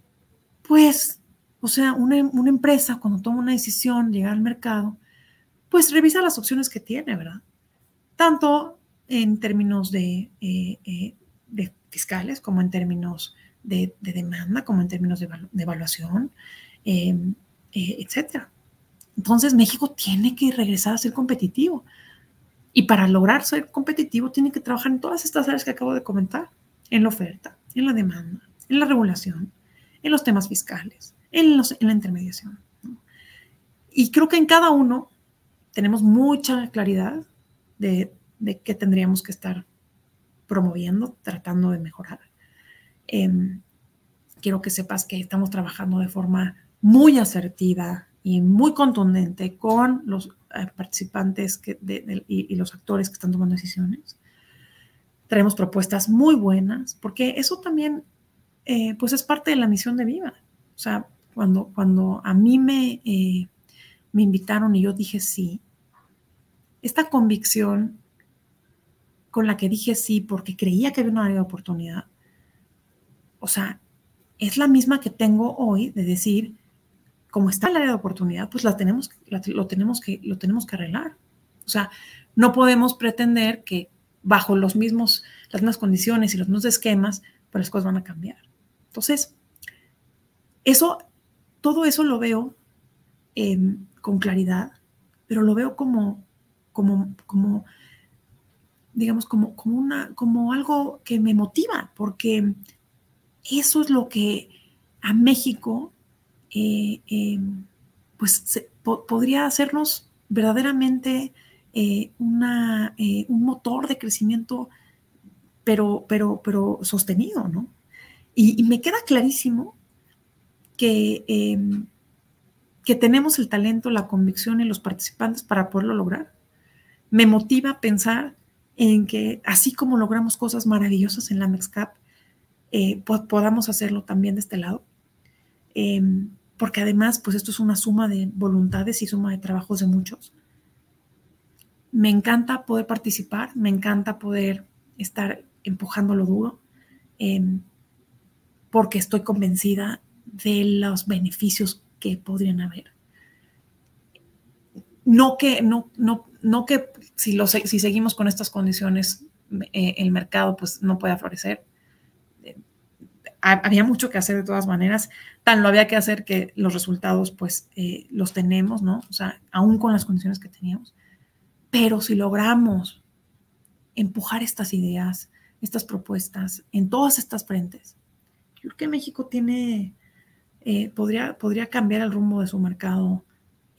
pues, o sea, una, empresa cuando toma una decisión, llegar al mercado, pues revisa las opciones que tiene, ¿verdad? Tanto en términos de, eh, eh, fiscales como en términos de, demanda, como en términos de, evaluación, em, eh, etcétera. Entonces, México tiene que regresar a ser competitivo. Y para lograr ser competitivo, tiene que trabajar en todas estas áreas que acabo de comentar, en la oferta, en la demanda, en la regulación, en los temas fiscales, en, la intermediación. Y creo que en cada uno tenemos mucha claridad de, qué tendríamos que estar promoviendo, tratando de mejorar. Em, quiero que sepas que estamos trabajando de forma muy asertiva y muy contundente con los eh, participantes y, los actores que están tomando decisiones. Traemos propuestas muy buenas, porque eso también eh, pues es parte de la misión de Viva. O sea, cuando, cuando a mí me, eh, me invitaron y yo dije sí, esta convicción con la que dije sí porque creía que había una área oportunidad, o sea, es la misma que tengo hoy de decir, como está el área de oportunidad, pues la tenemos, lo, tenemos que, lo tenemos que arreglar. O sea, no podemos pretender que bajo los mismos, las mismas condiciones y los mismos esquemas, pues las cosas van a cambiar. Entonces, eso, todo eso lo veo em, con claridad, pero lo veo como, como, como digamos, como, como, una, como algo que me motiva, porque eso es lo que a México, eh, em, pues, podría hacernos verdaderamente eh, una, eh, un motor de crecimiento, pero, pero, pero sostenido, ¿no? Y, me queda clarísimo que, em, que tenemos el talento, la convicción y los participantes para poderlo lograr. Me motiva pensar en que así como logramos cosas maravillosas en la MEXCAP, eh, podamos hacerlo también de este lado. Em, porque además, pues esto es una suma de voluntades y suma de trabajos de muchos me encanta poder participar, me encanta poder estar empujando lo duro, em, porque estoy convencida de los beneficios que podrían haber. No que, no, no, no que si, si seguimos con estas condiciones, eh, el mercado pues no pueda florecer. Había mucho que hacer de todas maneras, tan lo había que hacer que los resultados pues eh, los tenemos, ¿no? O sea, aún con las condiciones que teníamos. Pero si logramos empujar estas ideas, estas propuestas en todas estas frentes, yo creo que México tiene, eh, podría, podría cambiar el rumbo de su mercado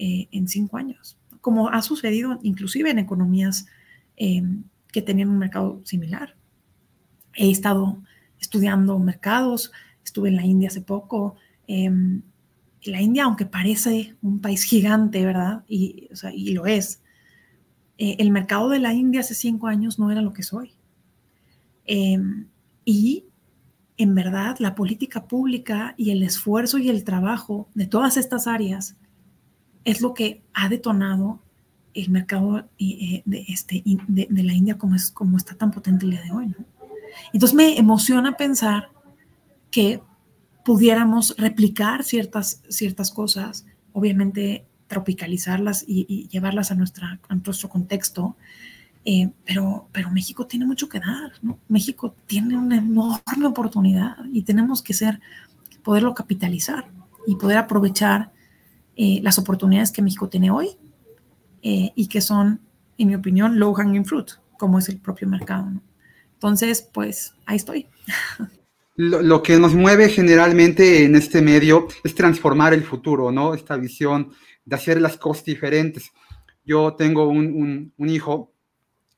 eh, en cinco años, como ha sucedido inclusive en economías que tenían un mercado similar. He estado estudiando mercados, estuve en la India hace poco. Em, la India, aunque parece un país gigante, ¿verdad? Y, lo es, eh, el mercado de la India hace cinco años no era lo que soy. Em, y en verdad la política pública y el esfuerzo y el trabajo de todas estas áreas es lo que ha detonado el mercado eh, de, este, de, la India como, es, como está tan potente el día de hoy. Entonces me emociona pensar que pudiéramos replicar ciertas, ciertas cosas, obviamente tropicalizarlas y, llevarlas a, nuestra, nuestro contexto. Eh, pero, pero México tiene mucho que dar, ¿no? México tiene una enorme oportunidad y tenemos que ser, poderlo capitalizar y poder aprovechar eh, las oportunidades que México tiene hoy eh, y que son, en mi opinión, low hanging fruit, como es el propio mercado. Entonces, pues ahí estoy. Lo, lo, que nos mueve generalmente en este medio es transformar el futuro, ¿no? Esta visión de hacer las cosas diferentes. Yo tengo un, hijo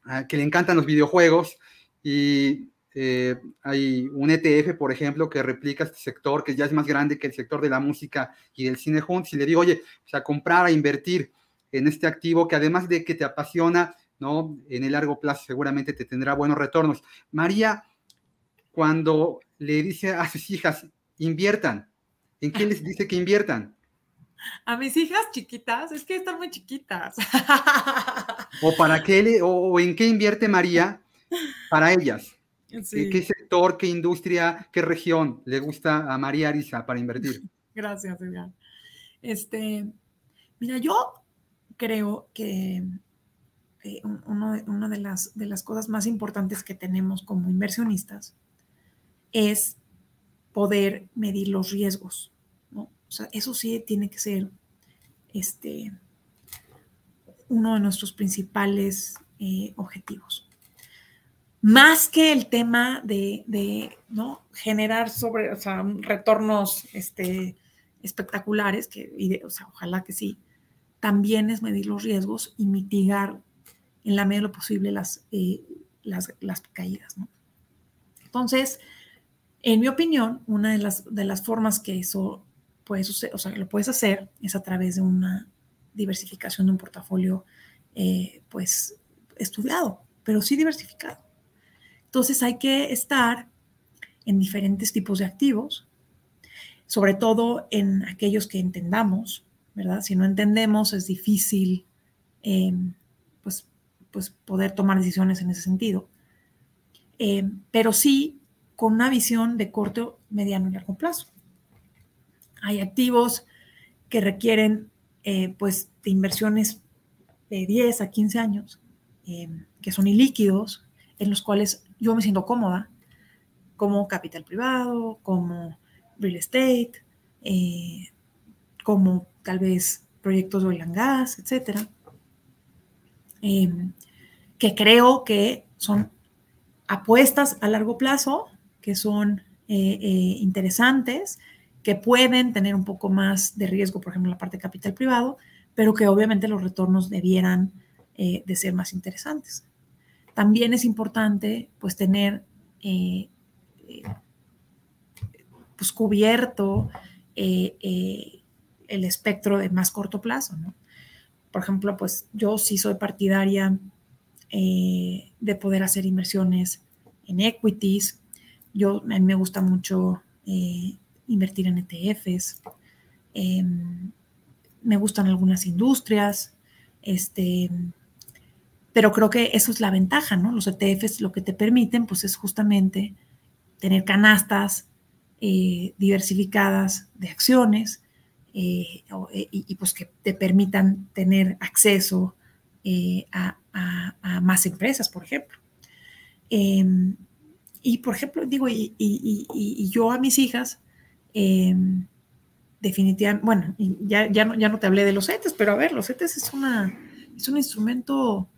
ah, que le encantan los videojuegos y eh, hay un ETF, por ejemplo, que replica este sector, que ya es más grande que el sector de la música y del cine juntos, y le digo, oye, o sea, comprar, a invertir en este activo que además de que te apasiona, ¿no? En el largo plazo seguramente te tendrá buenos retornos. María, cuando le dice a sus hijas, inviertan, ¿en qué les dice que inviertan? A mis hijas chiquitas, es que están muy chiquitas. ¿O para qué o, en qué invierte María para ellas? ¿Qué sector, qué industria, qué región le gusta a María Arisa para invertir? Gracias, Adrián. Este, mira, yo creo que eh, una de las, de las cosas más importantes que tenemos como inversionistas es poder medir los riesgos sea, eso sí tiene que ser este, uno de nuestros principales eh, objetivos. Más que el tema de, ¿no? generar sobre, retornos este, espectaculares, que, ojalá que sí, también es medir los riesgos y mitigar en la medida de lo posible las, eh, las, las, caídas. Entonces, en mi opinión, una de las, de las formas que eso puedes, o sea, lo puedes hacer es a través de una diversificación de un portafolio, eh, pues, estudiado, pero sí diversificado. Entonces hay que estar en diferentes tipos de activos, sobre todo en aquellos que entendamos, ¿verdad? Si no entendemos es difícil, em, pues, poder tomar decisiones en ese sentido. Eh, pero sí con una visión de corto, mediano y largo plazo. Hay activos que requieren eh, pues, de inversiones de 10 a 15 años, eh, que son ilíquidos, en los cuales yo me siento cómoda, como capital privado, como real estate, como tal vez proyectos de oil and gas, etcétera, que creo que son apuestas a largo plazo que son eh, eh, interesantes, que pueden tener un poco más de riesgo, por ejemplo, la parte de capital privado, pero que obviamente los retornos debieran eh, de ser más interesantes. También es importante pues tener pues cubierto el espectro de más corto plazo, Por ejemplo, pues yo sí soy partidaria de poder hacer inversiones en equities. Yo, a mí me gusta mucho eh, invertir en ETFs. Em, me gustan algunas industrias. Este, pero creo que eso es la ventaja, ¿no? Los ETFs lo que te permiten, pues es justamente tener canastas eh, diversificadas de acciones eh, y, pues que te permitan tener acceso a, más empresas, por ejemplo. Em, y por ejemplo, digo, y, yo a mis hijas, em, definitivamente, bueno, ya, ya, no, ya no te hablé de los CETES, pero a ver, los CETES es, una, es un instrumento,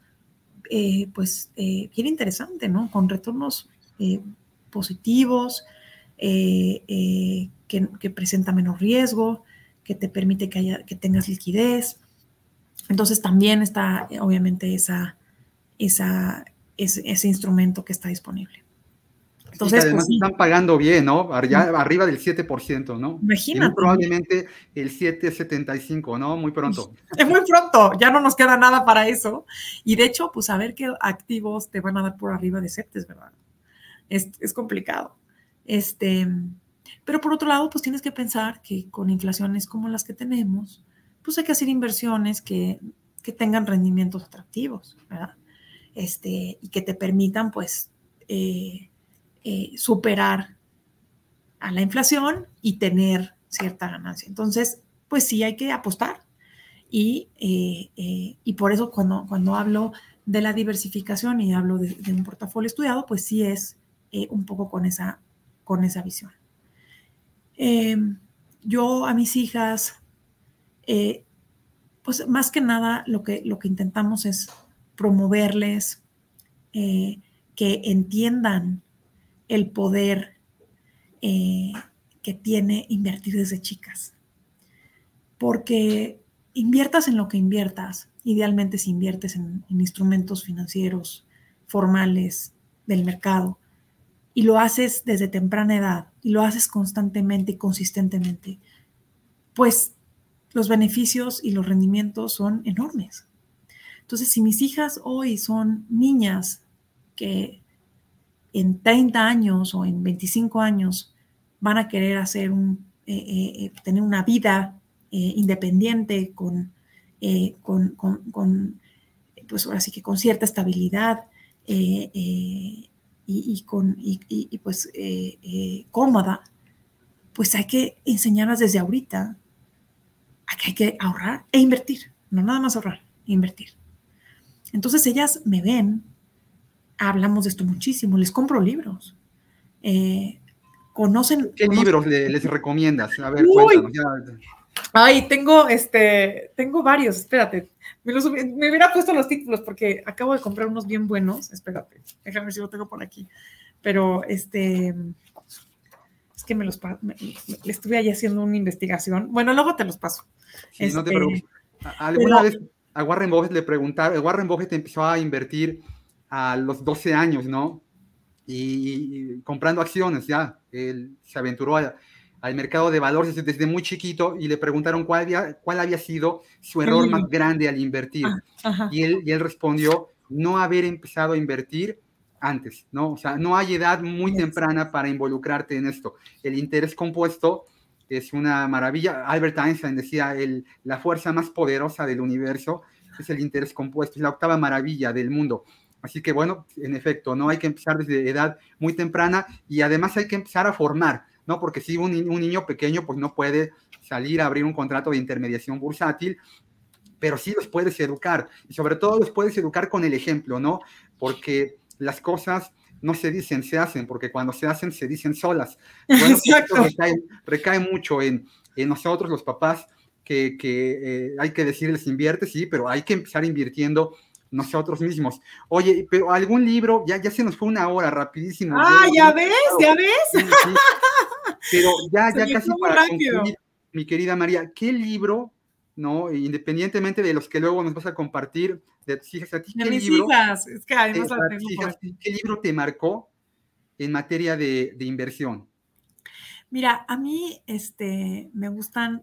eh, pues, eh, bien interesante, ¿no? Con retornos eh, positivos, que, presenta menos riesgo, que te permite que, haya, que tengas liquidez. Entonces también está, obviamente, esa, esa, ese, instrumento que está disponible. Entonces, además pues están pagando bien, ¿no? arriba del 7%, ¿no? Imagínate. probablemente el 7,75, ¿no? Muy pronto. Es muy pronto, ya no nos queda nada para eso. Y de hecho, pues a ver qué activos te van a dar por arriba de CETES, ¿verdad? Es, es complicado. Este, pero por otro lado, pues tienes que pensar que con inflaciones como las que tenemos, pues hay que hacer inversiones que, que tengan rendimientos atractivos, ¿verdad? Este, y que te permitan pues eh, eh, superar a la inflación y tener cierta ganancia. Entonces, pues sí hay que apostar. Y, eh, y por eso cuando, cuando hablo de la diversificación y hablo de, un portafolio estudiado, pues sí es un poco con esa, con esa visión. Em, yo a mis hijas, pues más que nada lo que, lo que intentamos es promoverles, eh, que entiendan el poder eh, que tiene invertir desde chicas. Porque inviertas en lo que inviertas, idealmente si inviertes en, instrumentos financieros formales del mercado y lo haces desde temprana edad y lo haces constantemente y consistentemente, pues los beneficios y los rendimientos son enormes. Entonces, si mis hijas hoy son niñas que en 30 años o en 25 años van a querer hacer un, eh, eh, eh, tener una vida independiente con, con, pues ahora que con cierta estabilidad y, con, y, pues cómoda, pues hay que enseñarlas desde ahorita a que hay que ahorrar e invertir, no nada más ahorrar, invertir. Entonces ellas me ven, hablamos de esto muchísimo, les compro libros. Eh, conocen. ¿Qué libros les, recomiendas? A ver, cuéntanos. Ay, tengo, este, tengo varios, espérate. Me, hubiera puesto los títulos porque acabo de comprar unos bien buenos. Espérate, déjame ver si lo tengo por aquí. Pero este, es que me los, estuve ahí haciendo una investigación. Bueno, luego te los paso. no te este, preocupes. ¿Alguna vez a Warren Buffett le preguntaba, Warren Buffett empezó a invertir a los 12 años, ¿no? Y, comprando acciones, ya. Él se aventuró al mercado de valores desde, muy chiquito y le preguntaron cuál había, cuál había sido su error más grande al invertir. Ah, y, él, y él respondió, no haber empezado a invertir antes, ¿no? O sea, no hay edad muy temprana para involucrarte en esto. El interés compuesto es una maravilla. Albert Einstein decía, el, la fuerza más poderosa del universo es el interés compuesto, es la octava maravilla del mundo. Así que bueno, en efecto, no hay que empezar desde edad muy temprana y además hay que empezar a formar, ¿no? Porque si un, un niño pequeño pues no puede salir a abrir un contrato de intermediación bursátil, pero sí los puedes educar y sobre todo los puedes educar con el ejemplo, ¿no? Porque las cosas no se dicen, se hacen, porque cuando se hacen se dicen solas. Bueno, pues, recae, mucho en, en, nosotros los papás que, que eh, hay que decirles invierte, sí, pero hay que empezar invirtiendo nosotros mismos. Oye, pero algún libro, ya, ya se nos fue una hora, rapidísimo. Ah, ya ves, ya ves. Pero ya, ya casi para concluir, mi querida María, ¿qué libro, no, independientemente de los que luego nos vas a compartir, de tus hijas, a ti, ¿qué libro? es que además ¿Qué libro te marcó en materia de, de inversión? Mira, a mí este, me gustan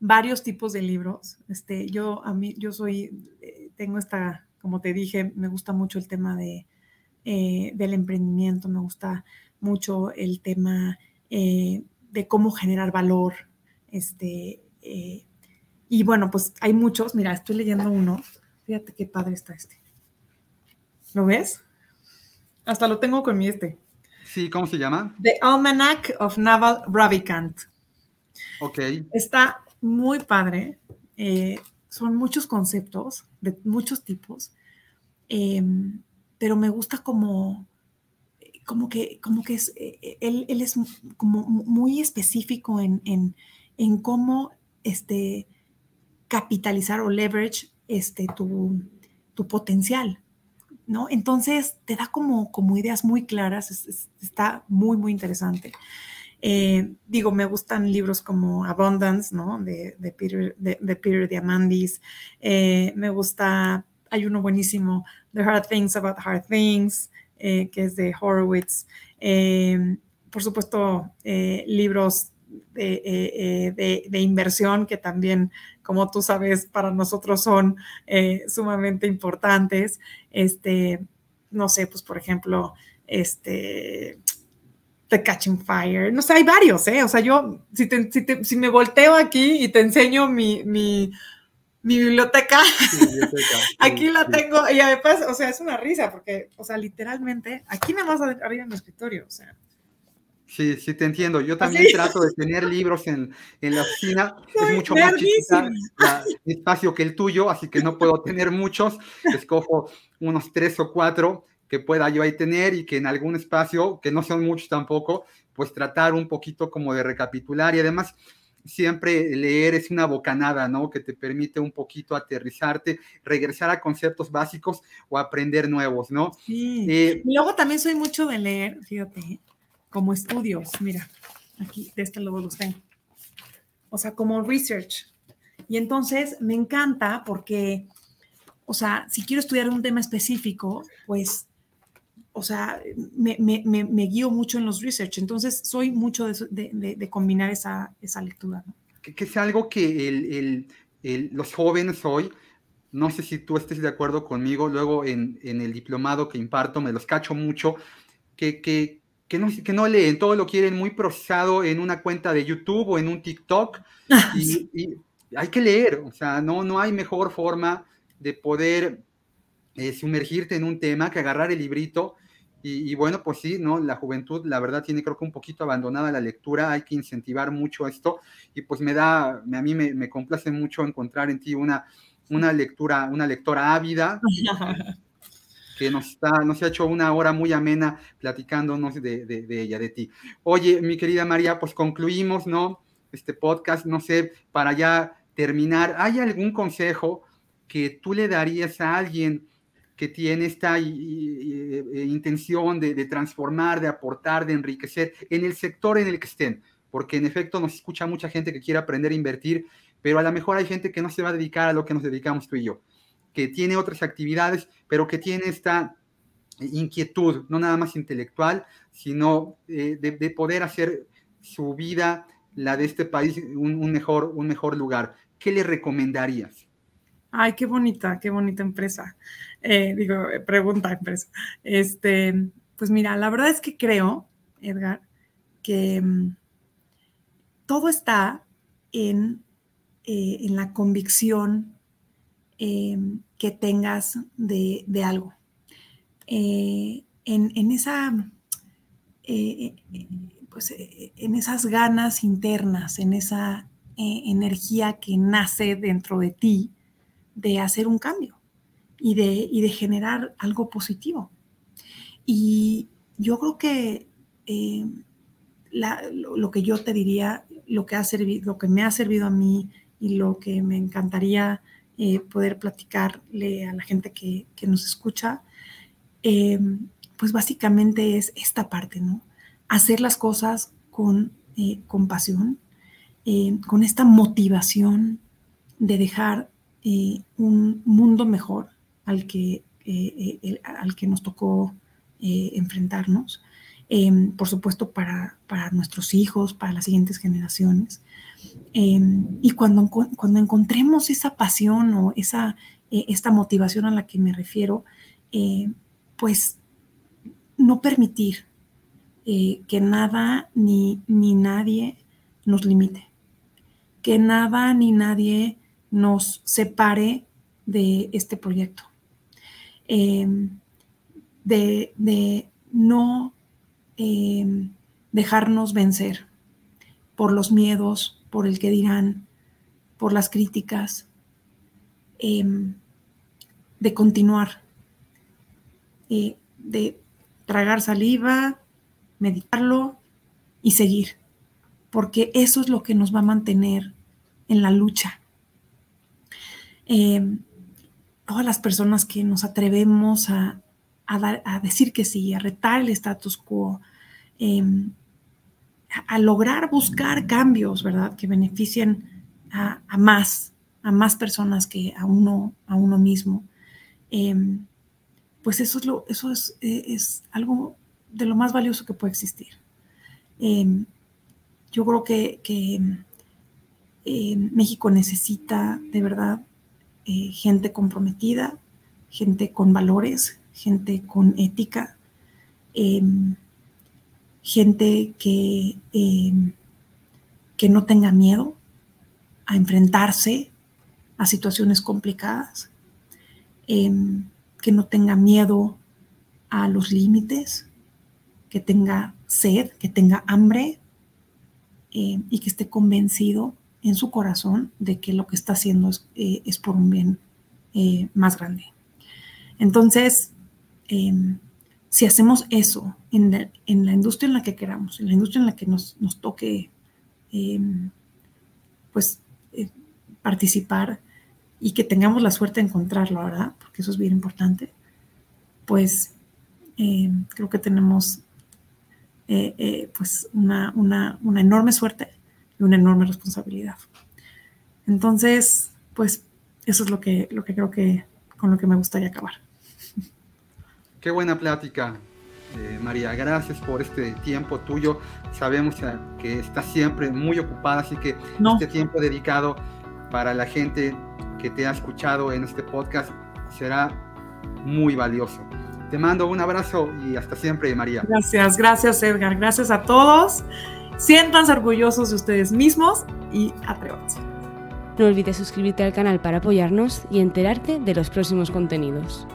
varios tipos de libros. Este, yo, a mí, yo soy, eh, tengo esta, como te dije, me gusta mucho el tema de, eh, del emprendimiento, me gusta mucho el tema eh, de cómo generar valor. Este, y bueno, pues hay muchos. Mira, estoy leyendo uno. Fíjate qué padre está este. ¿Lo ves? Hasta lo tengo con mi este. Sí, ¿cómo se llama? The Almanac of Naval Ravikant. Ok. Está muy padre. Eh, son muchos conceptos de muchos tipos, pero me gusta como, como que, como que es, eh, él, es como muy específico en, en, cómo este, capitalizar o leverage este, tu, tu potencial. ¿No? Entonces te da como, como ideas muy claras, está muy, muy interesante. Eh, digo, me gustan libros como Abundance, ¿no? De, Peter, de, Peter Diamandis. Eh, me gusta, hay uno buenísimo, The Hard Things About Hard Things, eh, que es de Horowitz. por supuesto, libros de, de, inversión que también, como tú sabes, para nosotros son sumamente importantes. Este, no sé, pues por ejemplo, este, The Catching Fire. No sé, hay varios, ¿eh? O sea, yo, si, si, me volteo aquí y te enseño mi, mi, biblioteca, aquí la tengo, y además, o sea, es una risa, porque, o sea, literalmente, aquí me vas a arriba en mi escritorio, o sea. Sí, sí, te entiendo. Yo también trato de tener libros en, en la oficina. es mucho más chiquita espacio que el tuyo, así que no puedo tener muchos. Escojo unos tres o cuatro que pueda yo ahí tener y que en algún espacio, que no son muchos tampoco, pues tratar un poquito como de recapitular y además siempre leer es una bocanada, ¿no? Que te permite un poquito aterrizarte, regresar a conceptos básicos o aprender nuevos, ¿no? Sí. Eh, y luego también soy mucho de leer, fíjate, como estudios, mira, aquí de este luego los tengo. O sea, como research. Y entonces me encanta porque, o sea, si quiero estudiar un tema específico, pues o sea, me, me, me, guío mucho en los research, entonces soy mucho de, de, combinar esa, esa lectura. ¿no? Que, es algo que el, el, los jóvenes hoy, no sé si tú estés de acuerdo conmigo, luego en, en el diplomado que imparto me los cacho mucho, que, que, que, no, que no leen, todo lo quieren muy procesado en una cuenta de YouTube o en un TikTok, y, y hay que leer, o sea, no, no hay mejor forma de poder eh, sumergirte en un tema que agarrar el librito y, bueno, pues sí, ¿no? La juventud, la verdad, tiene creo que un poquito abandonada la lectura, hay que incentivar mucho esto y pues me da, a mí me, me complace mucho encontrar en ti una, una lectura, una lectora ávida. que nos, está, nos ha hecho una hora muy amena platicándonos de, de, de, ella, de ti. Oye, mi querida María, pues concluimos, ¿no? Este podcast, no sé, para ya terminar, ¿hay algún consejo que tú le darías a alguien que tiene esta intención de, transformar, de aportar, de enriquecer en el sector en el que estén, porque en efecto nos escucha mucha gente que quiere aprender a invertir, pero a lo mejor hay gente que no se va a dedicar a lo que nos dedicamos tú y yo, que tiene otras actividades, pero que tiene esta inquietud, no nada más intelectual, sino eh, de, poder hacer su vida, la de este país, un, mejor, un mejor lugar. ¿Qué le recomendarías? Ay, qué bonita, qué bonita empresa. Eh, digo, eh, pregunta empresa. Este, pues mira, la verdad es que creo, Edgar, que mm, todo está en, eh, en la convicción em, que tengas de, algo. Eh, en, esa, pues, en esas ganas internas, en esa energía que nace dentro de ti de hacer un cambio y de, y de generar algo positivo. Y yo creo que em, lo, que yo te diría, lo que, ha servido, que me ha servido a mí y lo que me encantaría eh, poder platicarle a la gente que, nos escucha, eh, pues básicamente es esta parte, ¿no? Hacer las cosas con eh, compasión, con esta motivación de dejar un mundo mejor al que, al que nos tocó enfrentarnos. Em, por supuesto para, nuestros hijos, para las siguientes generaciones. Em, y cuando, cuando encontremos esa pasión o esa, eh, esta motivación a la que me refiero, eh, pues no permitir eh, que nada ni, ni nadie nos limite, que nada ni nadie nos separe de este proyecto. Em, de, no Em, dejarnos vencer por los miedos, por el que dirán, por las críticas, em, de continuar, eh, de tragar saliva, meditarlo y seguir, porque eso es lo que nos va a mantener en la lucha. Em, todas las personas que nos atrevemos a, a, decir que sí, a retar el status quo, em, a, lograr buscar cambios, ¿verdad? Que beneficien a, más, a más personas que a uno, a uno mismo. Em, pues eso es, lo, eso es, e, es, algo de lo más valioso que puede existir. Em, yo creo que, México necesita de verdad eh, gente comprometida, gente con valores, gente con ética, em, gente que, em, que no tenga miedo a enfrentarse a situaciones complicadas, em, que no tenga miedo a los límites, que tenga sed, que tenga hambre y que esté convencido en su corazón de que lo que está haciendo es, eh, es por un bien eh, más grande. Entonces, Em, si hacemos eso en la, industria en la que queramos, en la industria en la que nos, toque, em, pues, eh, participar y que tengamos la suerte de encontrarlo, ¿verdad? Porque eso es bien importante, pues em, creo que tenemos eh, pues una, enorme suerte y una enorme responsabilidad. Entonces, pues eso es lo que, lo que creo que con lo que me gustaría acabar. Qué buena plática, eh, María. Gracias por este tiempo tuyo. Sabemos que estás siempre muy ocupada, así que este tiempo dedicado para la gente que te ha escuchado en este podcast será muy valioso. Te mando un abrazo y hasta siempre, María. Gracias, gracias, Edgar. Gracias a todos. Siéntanse orgullosos de ustedes mismos y atrévanse. No olvides suscribirte al canal para apoyarnos y enterarte de los próximos contenidos.